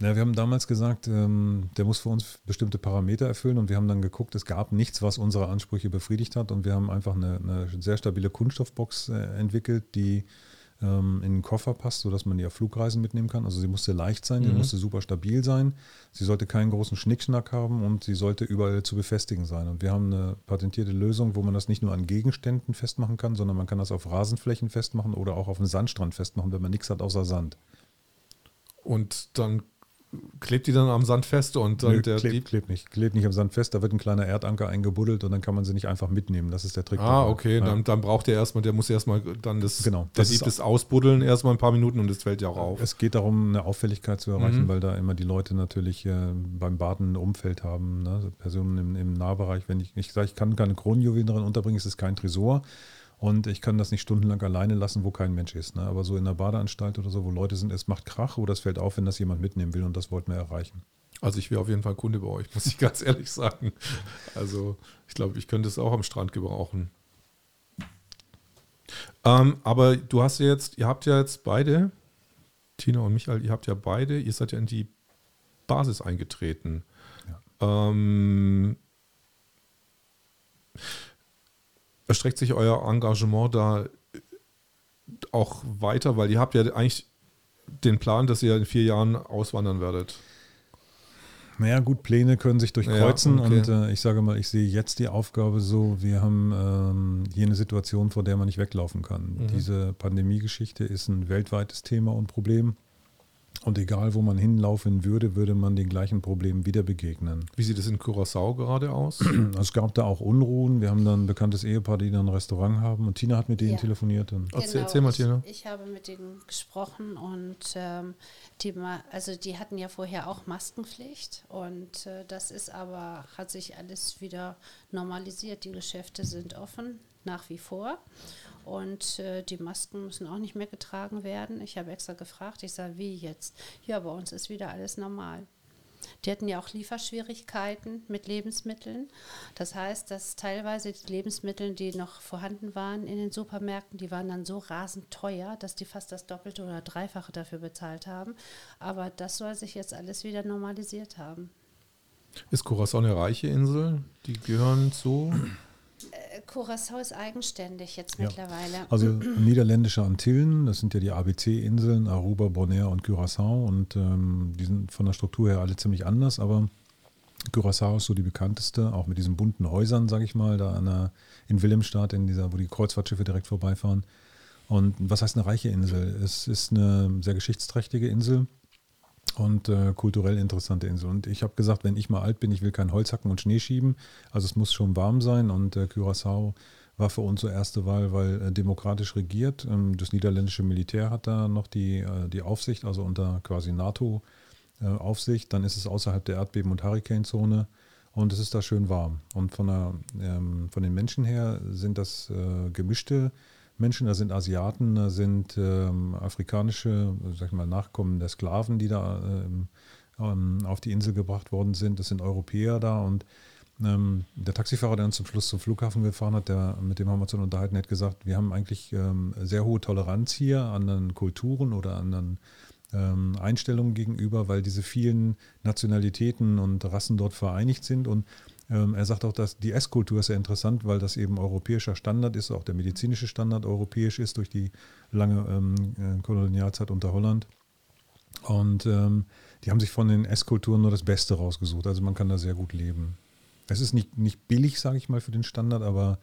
Ja, wir haben damals gesagt, ähm, der muss für uns bestimmte Parameter erfüllen und wir haben dann geguckt, es gab nichts, was unsere Ansprüche befriedigt hat und wir haben einfach eine, eine sehr stabile Kunststoffbox äh, entwickelt, die ähm, in den Koffer passt, sodass man die auf Flugreisen mitnehmen kann. Also sie musste leicht sein, mhm. sie musste super stabil sein, sie sollte keinen großen Schnickschnack haben und sie sollte überall zu befestigen sein. Und wir haben eine patentierte Lösung, wo man das nicht nur an Gegenständen festmachen kann, sondern man kann das auf Rasenflächen festmachen oder auch auf dem Sandstrand festmachen, wenn man nichts hat außer Sand. Und dann klebt die dann am Sand fest und dann Nö, der klebt, klebt nicht. Klebt nicht am Sand fest, da wird ein kleiner Erdanker eingebuddelt und dann kann man sie nicht einfach mitnehmen. Das ist der Trick. Ah, okay, ja. dann, dann, braucht der erstmal, der muss erstmal dann das, genau, das, das, das Ausbuddeln erstmal ein paar Minuten und das fällt ja auch auf. Es geht darum, eine Auffälligkeit zu erreichen, mhm. weil da immer die Leute natürlich äh, beim Baden ein Umfeld haben. Ne? Personen im, im Nahbereich, wenn ich, ich sage, ich kann keine Kronjuwelen darin unterbringen, ist es kein Tresor. Und ich kann das nicht stundenlang alleine lassen, wo kein Mensch ist. Ne? Aber so in der Badeanstalt oder so, wo Leute sind, es macht Krach oder es fällt auf, wenn das jemand mitnehmen will und das wollten wir erreichen. Also ich wäre auf jeden Fall Kunde bei euch, muss ich ganz ehrlich sagen. Also ich glaube, ich könnte es auch am Strand gebrauchen. Ähm, aber du hast ja jetzt, ihr habt ja jetzt beide, Tina und Michael, ihr habt ja beide, ihr seid ja in die Basis eingetreten. Ja. Ähm, erstreckt sich euer Engagement da auch weiter, weil ihr habt ja eigentlich den Plan, dass ihr in vier Jahren auswandern werdet. Naja, gut, Pläne können sich durchkreuzen ja, okay. und äh, ich sage mal, ich sehe jetzt die Aufgabe so, wir haben ähm, hier eine Situation, vor der man nicht weglaufen kann. Mhm. Diese Pandemiegeschichte ist ein weltweites Thema und Problem. Und egal, wo man hinlaufen würde, würde man den gleichen Problemen wieder begegnen. Wie sieht es in Curacao gerade aus? Es gab da auch Unruhen. Wir haben dann ein bekanntes Ehepaar, die dann ein Restaurant haben. Und Tina hat mit denen ja. telefoniert. Genau, erzähl, erzähl, mal, Tina. Ich, ich, habe mit denen gesprochen und ähm, die, also die hatten ja vorher auch Maskenpflicht. Und äh, das ist aber, hat sich alles wieder normalisiert. Die Geschäfte sind offen, nach wie vor. Und äh, die Masken müssen auch nicht mehr getragen werden. Ich habe extra gefragt, ich sage, wie jetzt? Ja, bei uns ist wieder alles normal. Die hatten ja auch Lieferschwierigkeiten mit Lebensmitteln. Das heißt, dass teilweise die Lebensmittel, die noch vorhanden waren in den Supermärkten, die waren dann so rasend teuer, dass die fast das Doppelte oder Dreifache dafür bezahlt haben. Aber das soll sich jetzt alles wieder normalisiert haben. Ist Curaçao eine reiche Insel? Die gehören zu Curacao ist eigenständig jetzt ja. mittlerweile. Also niederländische Antillen, das sind ja die ABC-Inseln, Aruba, Bonaire und Curacao und ähm, die sind von der Struktur her alle ziemlich anders, aber Curacao ist so die bekannteste, auch mit diesen bunten Häusern, sage ich mal, da der, in Wilhelmstadt, in dieser, wo die Kreuzfahrtschiffe direkt vorbeifahren. Und was heißt eine reiche Insel? Es ist eine sehr geschichtsträchtige Insel und äh, kulturell interessante Insel. Und ich habe gesagt, wenn ich mal alt bin, ich will kein Holz hacken und Schnee schieben. Also es muss schon warm sein. Und äh, Curaçao war für uns so erste Wahl, weil äh, demokratisch regiert. Ähm, das niederländische Militär hat da noch die, äh, die Aufsicht, also unter quasi NATO-Aufsicht. Dann ist es außerhalb der Erdbeben- und Hurrikanezone. Und es ist da schön warm. Und von, der, ähm, von den Menschen her sind das äh, gemischte Menschen, da sind Asiaten, da sind ähm, afrikanische, sag ich mal, Nachkommen der Sklaven, die da ähm, ähm, auf die Insel gebracht worden sind. Das sind Europäer da und ähm, der Taxifahrer, der uns zum Schluss zum Flughafen gefahren hat, der, mit dem haben wir uns unterhalten, hat gesagt, wir haben eigentlich ähm, sehr hohe Toleranz hier anderen Kulturen oder anderen ähm, Einstellungen gegenüber, weil diese vielen Nationalitäten und Rassen dort vereinigt sind und er sagt auch, dass die Esskultur sehr interessant, weil das eben europäischer Standard ist, auch der medizinische Standard europäisch ist durch die lange ähm, äh, Kolonialzeit unter Holland. Und ähm, die haben sich von den Esskulturen nur das Beste rausgesucht. Also man kann da sehr gut leben. Es ist nicht, nicht billig, sage ich mal, für den Standard, aber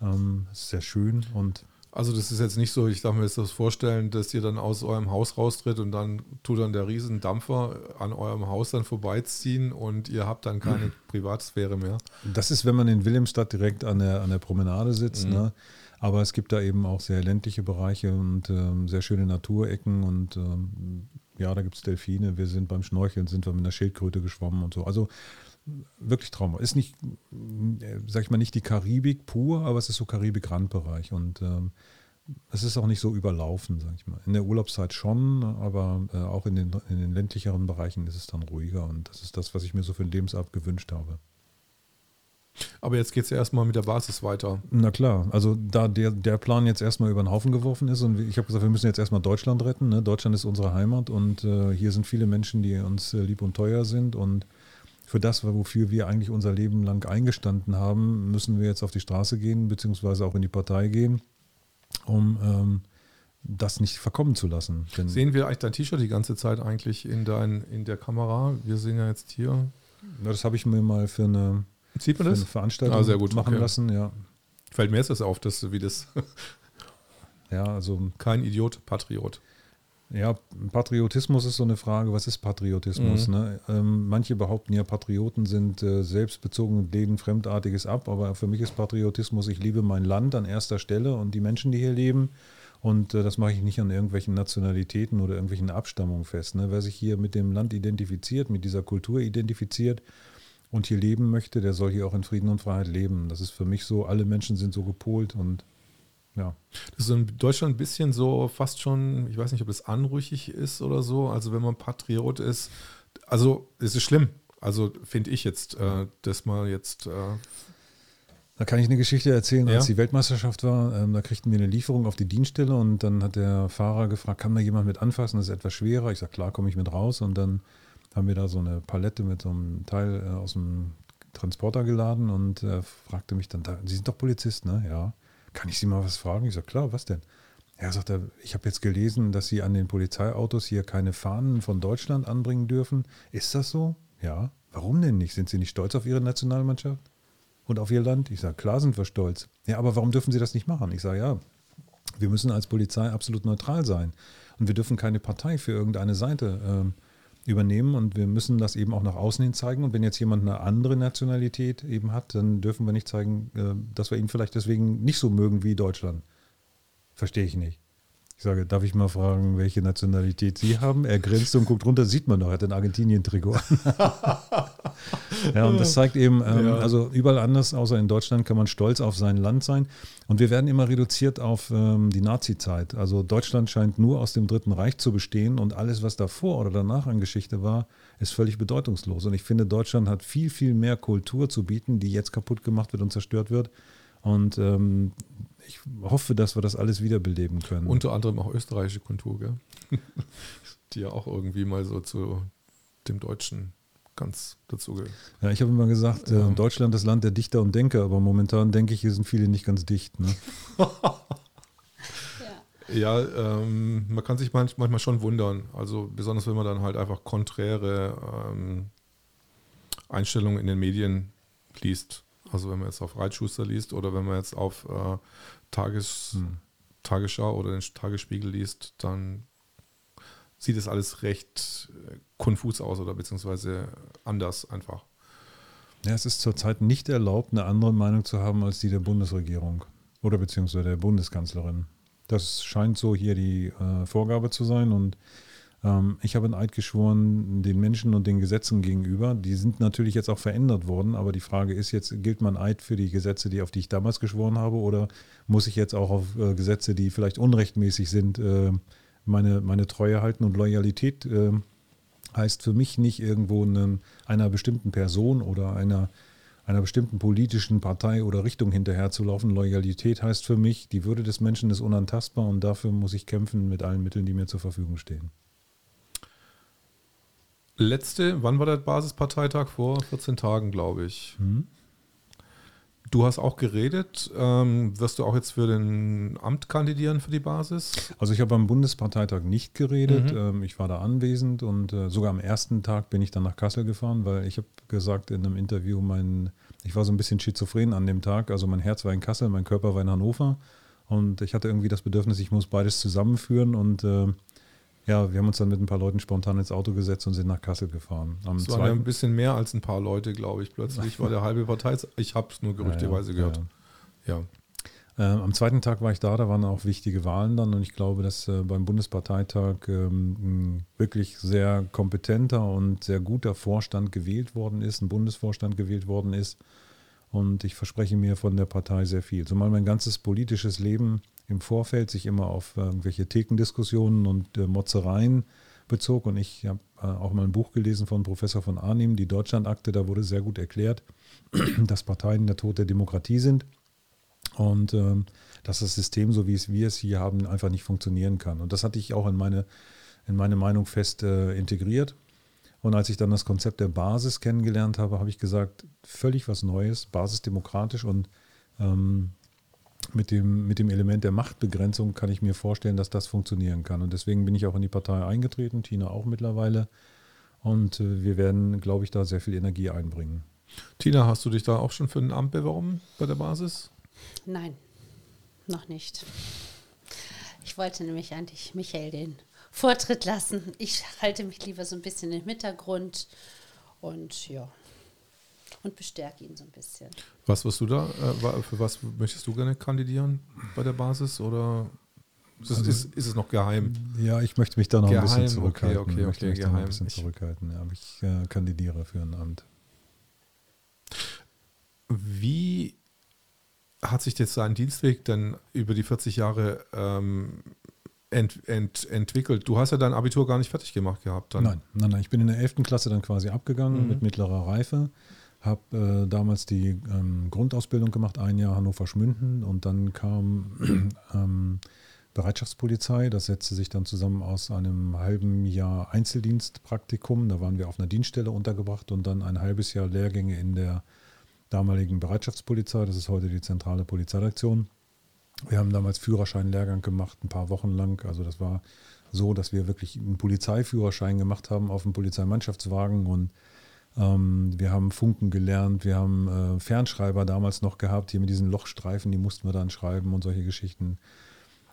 ähm, sehr schön und also das ist jetzt nicht so, ich darf mir jetzt das vorstellen, dass ihr dann aus eurem Haus raustritt und dann tut dann der Riesendampfer an eurem Haus dann vorbeiziehen und ihr habt dann keine mhm. Privatsphäre mehr. Das ist, wenn man in Wilhelmstadt direkt an der, an der Promenade sitzt. Mhm. Ne? Aber es gibt da eben auch sehr ländliche Bereiche und ähm, sehr schöne Naturecken und ähm, ja, da gibt es Delfine. Wir sind beim Schnorcheln, sind wir mit einer Schildkröte geschwommen und so. Also wirklich Trauma. Ist nicht, äh, sag ich mal, nicht die Karibik pur, aber es ist so Karibik-Randbereich und ähm, es ist auch nicht so überlaufen, sag ich mal. In der Urlaubszeit schon, aber äh, auch in den, in den ländlicheren Bereichen ist es dann ruhiger und das ist das, was ich mir so für den Lebensab gewünscht habe. Aber jetzt geht es ja erstmal mit der Basis weiter. Na klar, also da der, der Plan jetzt erstmal über den Haufen geworfen ist und ich habe gesagt, wir müssen jetzt erstmal Deutschland retten. Ne? Deutschland ist unsere Heimat und äh, hier sind viele Menschen, die uns äh, lieb und teuer sind und für das, wofür wir eigentlich unser Leben lang eingestanden haben, müssen wir jetzt auf die Straße gehen, beziehungsweise auch in die Partei gehen, um ähm, das nicht verkommen zu lassen. Denn sehen wir eigentlich dein T-Shirt die ganze Zeit eigentlich in, dein, in der Kamera? Wir sehen ja jetzt hier. Ja, das habe ich mir mal für eine Sieht man das? Eine Veranstaltung ah, gut, machen okay. lassen, ja. Fällt mir jetzt das auf, dass wie das. ja, also. Kein Idiot, Patriot. Ja, Patriotismus ist so eine Frage, was ist Patriotismus? Mhm. Ne? Ähm, manche behaupten ja, Patrioten sind äh, selbstbezogen und lehnen Fremdartiges ab, aber für mich ist Patriotismus, ich liebe mein Land an erster Stelle und die Menschen, die hier leben. Und äh, das mache ich nicht an irgendwelchen Nationalitäten oder irgendwelchen Abstammungen fest. Ne? Wer sich hier mit dem Land identifiziert, mit dieser Kultur identifiziert, und hier leben möchte, der soll hier auch in Frieden und Freiheit leben. Das ist für mich so, alle Menschen sind so gepolt und ja. Das ist in Deutschland ein bisschen so fast schon, ich weiß nicht, ob das anrüchig ist oder so. Also wenn man Patriot ist, also es ist schlimm. Also finde ich jetzt, äh, dass man jetzt äh da kann ich eine Geschichte erzählen, als ja. die Weltmeisterschaft war. Ähm, da kriegten wir eine Lieferung auf die Dienststelle und dann hat der Fahrer gefragt, kann da jemand mit anfassen? Das ist etwas schwerer. Ich sage, klar, komme ich mit raus. Und dann haben wir da so eine Palette mit so einem Teil äh, aus dem Transporter geladen und äh, fragte mich dann, da, Sie sind doch Polizist, ne? Ja. Kann ich Sie mal was fragen? Ich sage, klar, was denn? Er sagt, ich habe jetzt gelesen, dass Sie an den Polizeiautos hier keine Fahnen von Deutschland anbringen dürfen. Ist das so? Ja. Warum denn nicht? Sind Sie nicht stolz auf Ihre Nationalmannschaft und auf Ihr Land? Ich sage, klar sind wir stolz. Ja, aber warum dürfen Sie das nicht machen? Ich sage, ja, wir müssen als Polizei absolut neutral sein. Und wir dürfen keine Partei für irgendeine Seite ähm, übernehmen und wir müssen das eben auch nach außen hin zeigen. Und wenn jetzt jemand eine andere Nationalität eben hat, dann dürfen wir nicht zeigen, äh, dass wir ihn vielleicht deswegen nicht so mögen wie Deutschland. Verstehe ich nicht. Ich sage, darf ich mal fragen, welche Nationalität Sie haben? Er grinst und guckt runter, sieht man doch, er hat ein Argentinien-Trikot. ja, und das zeigt eben, ähm, ja. also überall anders, außer in Deutschland, kann man stolz auf sein Land sein. Und wir werden immer reduziert auf ähm, die Nazi-Zeit. Also Deutschland scheint nur aus dem Dritten Reich zu bestehen und alles, was davor oder danach an Geschichte war, ist völlig bedeutungslos. Und ich finde, Deutschland hat viel, viel mehr Kultur zu bieten, die jetzt kaputt gemacht wird und zerstört wird. Und ähm, ich hoffe, dass wir das alles wiederbeleben können. Unter anderem auch österreichische Kultur, gell? die ja auch irgendwie mal so zu dem Deutschen ganz dazu gehört. Ja, ich habe immer gesagt, äh, Deutschland das Land der Dichter und Denker, aber momentan denke ich, hier sind viele nicht ganz dicht. Ne? ja, ähm, man kann sich manchmal schon wundern. Also besonders wenn man dann halt einfach konträre ähm, Einstellungen in den Medien liest. Also wenn man jetzt auf Reitschuster liest oder wenn man jetzt auf äh, Tages, hm. Tagesschau oder den Tagesspiegel liest, dann sieht es alles recht äh, konfus aus oder beziehungsweise anders einfach. Ja, es ist zurzeit nicht erlaubt, eine andere Meinung zu haben als die der Bundesregierung oder beziehungsweise der Bundeskanzlerin. Das scheint so hier die äh, Vorgabe zu sein und ich habe einen Eid geschworen den Menschen und den Gesetzen gegenüber. Die sind natürlich jetzt auch verändert worden, aber die Frage ist jetzt, gilt man Eid für die Gesetze, die, auf die ich damals geschworen habe, oder muss ich jetzt auch auf äh, Gesetze, die vielleicht unrechtmäßig sind, äh, meine, meine Treue halten und Loyalität äh, heißt für mich nicht irgendwo einen, einer bestimmten Person oder einer, einer bestimmten politischen Partei oder Richtung hinterherzulaufen. Loyalität heißt für mich, die Würde des Menschen ist unantastbar und dafür muss ich kämpfen mit allen Mitteln, die mir zur Verfügung stehen letzte, wann war der Basisparteitag? Vor 14 Tagen, glaube ich. Mhm. Du hast auch geredet. Ähm, wirst du auch jetzt für den Amt kandidieren für die Basis? Also ich habe am Bundesparteitag nicht geredet. Mhm. Ähm, ich war da anwesend und äh, sogar am ersten Tag bin ich dann nach Kassel gefahren, weil ich habe gesagt in einem Interview, mein, ich war so ein bisschen schizophren an dem Tag. Also mein Herz war in Kassel, mein Körper war in Hannover. Und ich hatte irgendwie das Bedürfnis, ich muss beides zusammenführen und äh, ja, wir haben uns dann mit ein paar Leuten spontan ins Auto gesetzt und sind nach Kassel gefahren. Am es waren ja ein bisschen mehr als ein paar Leute, glaube ich. Plötzlich war der halbe Partei. Ich habe es nur gerüchteweise ja, ja, gehört. Ja. Äh, am zweiten Tag war ich da, da waren auch wichtige Wahlen dann und ich glaube, dass äh, beim Bundesparteitag ähm, ein wirklich sehr kompetenter und sehr guter Vorstand gewählt worden ist, ein Bundesvorstand gewählt worden ist. Und ich verspreche mir von der Partei sehr viel. Zumal mein ganzes politisches Leben im Vorfeld sich immer auf irgendwelche Thekendiskussionen und äh, Motzereien bezog. Und ich habe äh, auch mal ein Buch gelesen von Professor von Arnim, die Deutschlandakte. Da wurde sehr gut erklärt, dass Parteien der Tod der Demokratie sind und ähm, dass das System, so wie es wir es hier haben, einfach nicht funktionieren kann. Und das hatte ich auch in meine, in meine Meinung fest äh, integriert. Und als ich dann das Konzept der Basis kennengelernt habe, habe ich gesagt, völlig was Neues, basisdemokratisch und ähm, mit, dem, mit dem Element der Machtbegrenzung kann ich mir vorstellen, dass das funktionieren kann. Und deswegen bin ich auch in die Partei eingetreten, Tina auch mittlerweile. Und äh, wir werden, glaube ich, da sehr viel Energie einbringen. Tina, hast du dich da auch schon für ein Amt beworben bei der Basis? Nein, noch nicht. Ich wollte nämlich eigentlich Michael den Vortritt lassen. Ich halte mich lieber so ein bisschen im Hintergrund und ja. Und bestärke ihn so ein bisschen. Was wirst du da? Äh, für was möchtest du gerne kandidieren bei der Basis? Oder ist, also, ist, ist es noch geheim? Ja, ich möchte mich da noch geheim, ein bisschen zurückhalten. Okay, okay, okay, geheim. ein bisschen zurückhalten. Ja, aber ich äh, kandidiere für ein Amt. Wie hat sich jetzt sein Dienstweg dann über die 40 Jahre ähm, ent, ent, entwickelt? Du hast ja dein Abitur gar nicht fertig gemacht gehabt. Dann. Nein, nein, nein. Ich bin in der 11. Klasse dann quasi abgegangen mhm. mit mittlerer Reife. Habe äh, damals die ähm, Grundausbildung gemacht, ein Jahr Hannover-Schmünden und dann kam ähm, Bereitschaftspolizei. Das setzte sich dann zusammen aus einem halben Jahr Einzeldienstpraktikum. Da waren wir auf einer Dienststelle untergebracht und dann ein halbes Jahr Lehrgänge in der damaligen Bereitschaftspolizei, das ist heute die zentrale Polizeiredaktion. Wir haben damals Führerscheinlehrgang gemacht, ein paar Wochen lang. Also das war so, dass wir wirklich einen Polizeiführerschein gemacht haben auf dem Polizeimannschaftswagen und ähm, wir haben Funken gelernt, wir haben äh, Fernschreiber damals noch gehabt, hier mit diesen Lochstreifen, die mussten wir dann schreiben und solche Geschichten.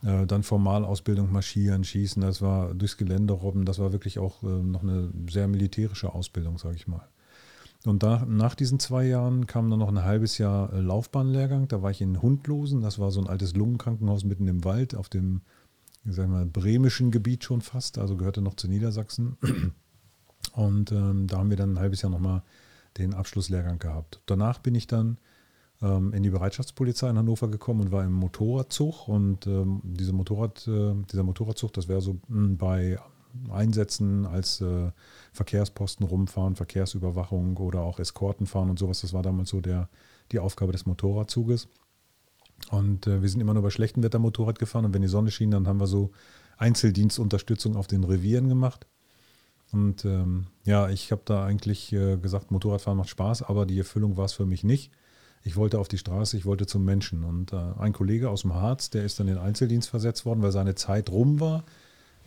Äh, dann Formalausbildung, Marschieren, Schießen, das war durchs Gelände robben, das war wirklich auch äh, noch eine sehr militärische Ausbildung, sage ich mal. Und da, nach diesen zwei Jahren kam dann noch ein halbes Jahr äh, Laufbahnlehrgang. Da war ich in Hundlosen. Das war so ein altes Lungenkrankenhaus mitten im Wald auf dem, ich sag mal, bremischen Gebiet schon fast. Also gehörte noch zu Niedersachsen. Und ähm, da haben wir dann ein halbes Jahr nochmal den Abschlusslehrgang gehabt. Danach bin ich dann ähm, in die Bereitschaftspolizei in Hannover gekommen und war im Motorradzug. Und ähm, diese Motorrad, äh, dieser Motorradzug, das wäre so mh, hm, bei Einsätzen als äh, Verkehrsposten rumfahren, Verkehrsüberwachung oder auch Eskorten fahren und sowas. Das war damals so der, die Aufgabe des Motorradzuges. Und äh, wir sind immer nur bei schlechtem Wetter Motorrad gefahren und wenn die Sonne schien, dann haben wir so Einzeldienstunterstützung auf den Revieren gemacht. Und ähm, ja, ich habe da eigentlich äh, gesagt, Motorradfahren macht Spaß, aber die Erfüllung war es für mich nicht. Ich wollte auf die Straße, ich wollte zum Menschen. Und äh, ein Kollege aus dem Harz, der ist dann in den Einzeldienst versetzt worden, weil seine Zeit rum war.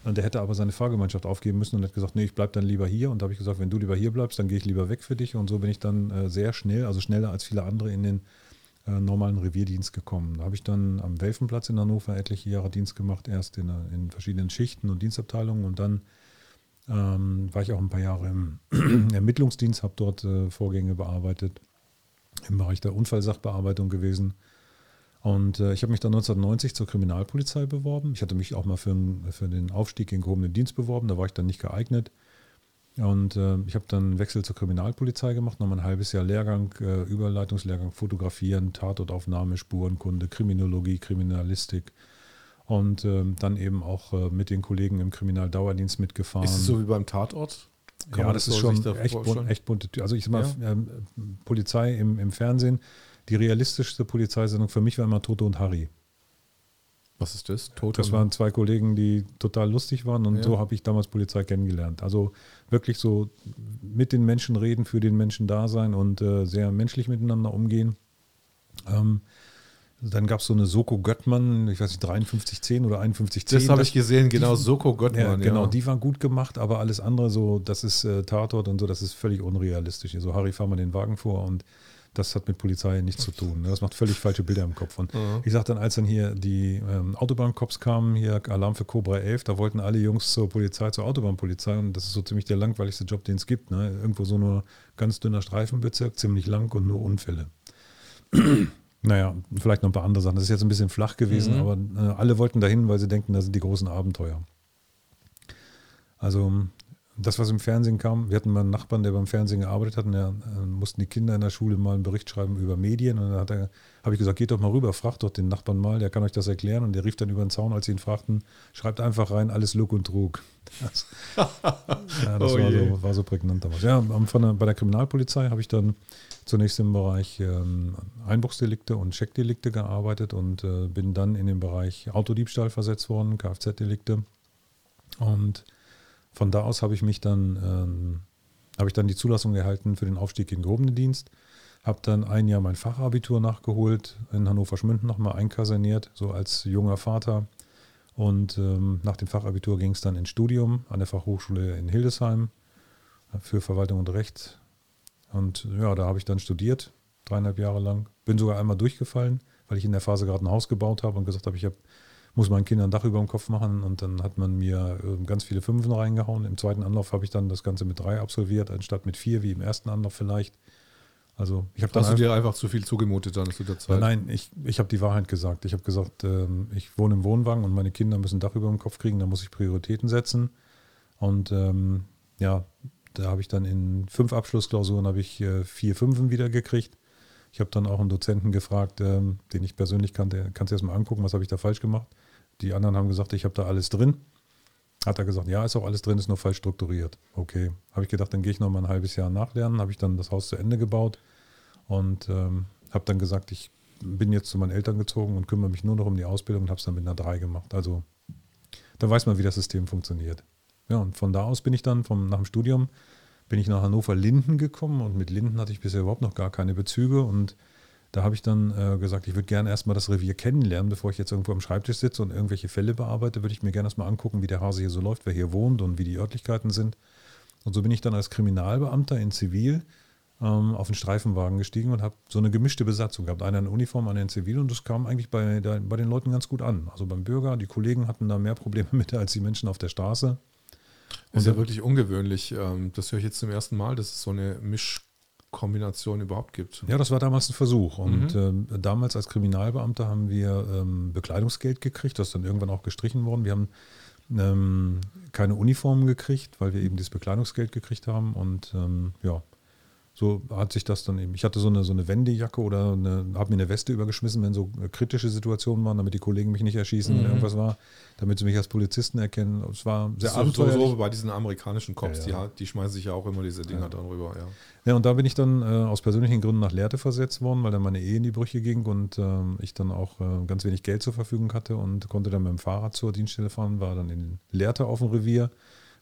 Und der hätte aber seine Fahrgemeinschaft aufgeben müssen und hat gesagt, nee, ich bleibe dann lieber hier. Und da habe ich gesagt, wenn du lieber hier bleibst, dann gehe ich lieber weg für dich. Und so bin ich dann äh, sehr schnell, also schneller als viele andere in den äh, normalen Revierdienst gekommen. Da habe ich dann am Welfenplatz in Hannover etliche Jahre Dienst gemacht, erst in, in verschiedenen Schichten und Dienstabteilungen und dann ähm, war ich auch ein paar Jahre im Ermittlungsdienst, habe dort äh, Vorgänge bearbeitet, im Bereich der Unfallsachbearbeitung gewesen und äh, ich habe mich dann 1990 zur Kriminalpolizei beworben. Ich hatte mich auch mal für, für den Aufstieg in gehobenen Dienst beworben, da war ich dann nicht geeignet. Und äh, ich habe dann einen Wechsel zur Kriminalpolizei gemacht, nochmal ein halbes Jahr Lehrgang, äh, Überleitungslehrgang, Fotografieren, Tatortaufnahme, Spurenkunde, Kriminologie, Kriminalistik. Und ähm, dann eben auch äh, mit den Kollegen im Kriminaldauerdienst mitgefahren. Ist es so wie beim Tatort? Kann ja, das, das ist schon echt, bunt, echt bunte. Also ich sag mal, ja. ähm, Polizei im, im Fernsehen die realistischste Polizeisendung für mich war immer Toto und Harry. Was ist das? Toto das waren zwei Kollegen, die total lustig waren und ja. so habe ich damals Polizei kennengelernt. Also wirklich so mit den Menschen reden, für den Menschen da sein und äh, sehr menschlich miteinander umgehen. Ähm, dann gab es so eine Soko Göttmann, ich weiß nicht, 5310 oder 5110. Das habe ich gesehen, genau, die, Soko Göttmann. Ja, genau, ja. die waren gut gemacht, aber alles andere so, das ist äh, Tatort und so, das ist völlig unrealistisch. So, Harry, fahr mal den Wagen vor und das hat mit Polizei nichts zu tun. Das macht völlig falsche Bilder im Kopf. Und mhm. ich sage dann, als dann hier die ähm, Autobahncops kamen, hier Alarm für Cobra 11, da wollten alle Jungs zur Polizei, zur Autobahnpolizei und das ist so ziemlich der langweiligste Job, den es gibt. Ne? Irgendwo so nur ganz dünner Streifenbezirk, ziemlich lang und nur Unfälle. Naja, vielleicht noch ein paar andere Sachen. Das ist jetzt ein bisschen flach gewesen, Mhm. aber äh, alle wollten dahin, weil sie denken, das sind die großen Abenteuer. Also das, was im Fernsehen kam, wir hatten mal einen Nachbarn, der beim Fernsehen gearbeitet hat, und da äh, mussten die Kinder in der Schule mal einen Bericht schreiben über Medien. Und dann habe ich gesagt, geht doch mal rüber, fragt doch den Nachbarn mal, der kann euch das erklären. Und der rief dann über den Zaun, als sie ihn fragten, schreibt einfach rein, alles Look und Trug. Das, ja, das Oh war, so, war so prägnant damals. Ja, der, bei der Kriminalpolizei habe ich dann zunächst im Bereich ähm, Einbruchsdelikte und Checkdelikte gearbeitet und äh, bin dann in den Bereich Autodiebstahl versetzt worden, Kfz-Delikte. Und von da aus habe ich mich dann, ähm, habe ich dann die Zulassung erhalten für den Aufstieg in den gehobenen Dienst. Habe dann ein Jahr mein Fachabitur nachgeholt, in Hannover-Schmünden nochmal einkaserniert, so als junger Vater. Und ähm, nach dem Fachabitur ging es dann ins Studium an der Fachhochschule in Hildesheim für Verwaltung und Recht. Und ja, da habe ich dann studiert, dreieinhalb Jahre lang. Bin sogar einmal durchgefallen, weil ich in der Phase gerade ein Haus gebaut habe und gesagt habe, ich hab, muss meinen Kindern ein Dach über dem Kopf machen. Und dann hat man mir äh, ganz viele Fünfen reingehauen. Im zweiten Anlauf habe ich dann das Ganze mit drei absolviert, anstatt mit vier, wie im ersten Anlauf vielleicht. Also ich habe Hast du dir einfach zu viel zugemutet dann zu der Zeit? Nein, nein, ich, ich habe die Wahrheit gesagt. Ich habe gesagt, ähm, ich wohne im Wohnwagen und meine Kinder müssen ein Dach über dem Kopf kriegen, da muss ich Prioritäten setzen. Und ähm, ja, da habe ich dann in fünf Abschlussklausuren habe ich äh, vier Fünfen wieder gekriegt. Ich habe dann auch einen Dozenten gefragt, ähm, den ich persönlich kannte, kannst du erst mal angucken, was habe ich da falsch gemacht. Die anderen haben gesagt, ich habe da alles drin. Hat er gesagt, ja, ist auch alles drin, ist nur falsch strukturiert. Okay, habe ich gedacht, dann gehe ich noch mal ein halbes Jahr nachlernen. Habe ich dann das Haus zu Ende gebaut und ähm, habe dann gesagt, ich bin jetzt zu meinen Eltern gezogen und kümmere mich nur noch um die Ausbildung und habe es dann mit einer 3 gemacht. Also da weiß man, wie das System funktioniert. Ja, und von da aus bin ich dann vom, nach dem Studium bin ich nach Hannover-Linden gekommen und mit Linden hatte ich bisher überhaupt noch gar keine Bezüge und da habe ich dann äh, gesagt, ich würde gerne erstmal das Revier kennenlernen, bevor ich jetzt irgendwo am Schreibtisch sitze und irgendwelche Fälle bearbeite, würde ich mir gerne erstmal angucken, wie der Hase hier so läuft, wer hier wohnt und wie die Örtlichkeiten sind. Und so bin ich dann als Kriminalbeamter in Zivil ähm, auf den Streifenwagen gestiegen und habe so eine gemischte Besatzung gehabt. Einer in Uniform, einer in Zivil und das kam eigentlich bei, der, bei den Leuten ganz gut an. Also beim Bürger, die Kollegen hatten da mehr Probleme mit als die Menschen auf der Straße. Das ist ja wirklich ungewöhnlich. Ähm, Das höre ich jetzt zum ersten Mal, dass es so eine Mischkombination überhaupt gibt. Ja, das war damals ein Versuch. Und Mhm. ähm, damals als Kriminalbeamter haben wir ähm, Bekleidungsgeld gekriegt, das ist dann irgendwann auch gestrichen worden. Wir haben ähm, keine Uniformen gekriegt, weil wir eben dieses Bekleidungsgeld gekriegt haben. Und ja, so hat sich das dann eben. Ich hatte so eine, so eine Wendejacke oder habe mir eine Weste übergeschmissen, wenn so äh, kritische Situationen waren, damit die Kollegen mich nicht erschießen, wenn Mhm. irgendwas war, damit sie mich als Polizisten erkennen. Es war sehr so, so, abenteuerlich. so bei diesen amerikanischen Cops, Ja, die, ja. ha- die schmeißen sich ja auch immer diese Dinger Ja. dann rüber. Ja. Ja, und da bin ich dann äh, aus persönlichen Gründen nach Lehrte versetzt worden, weil dann meine Ehe in die Brüche ging und ähm, ich dann auch äh, ganz wenig Geld zur Verfügung hatte und konnte dann mit dem Fahrrad zur Dienststelle fahren, war dann in Lehrte auf dem Revier,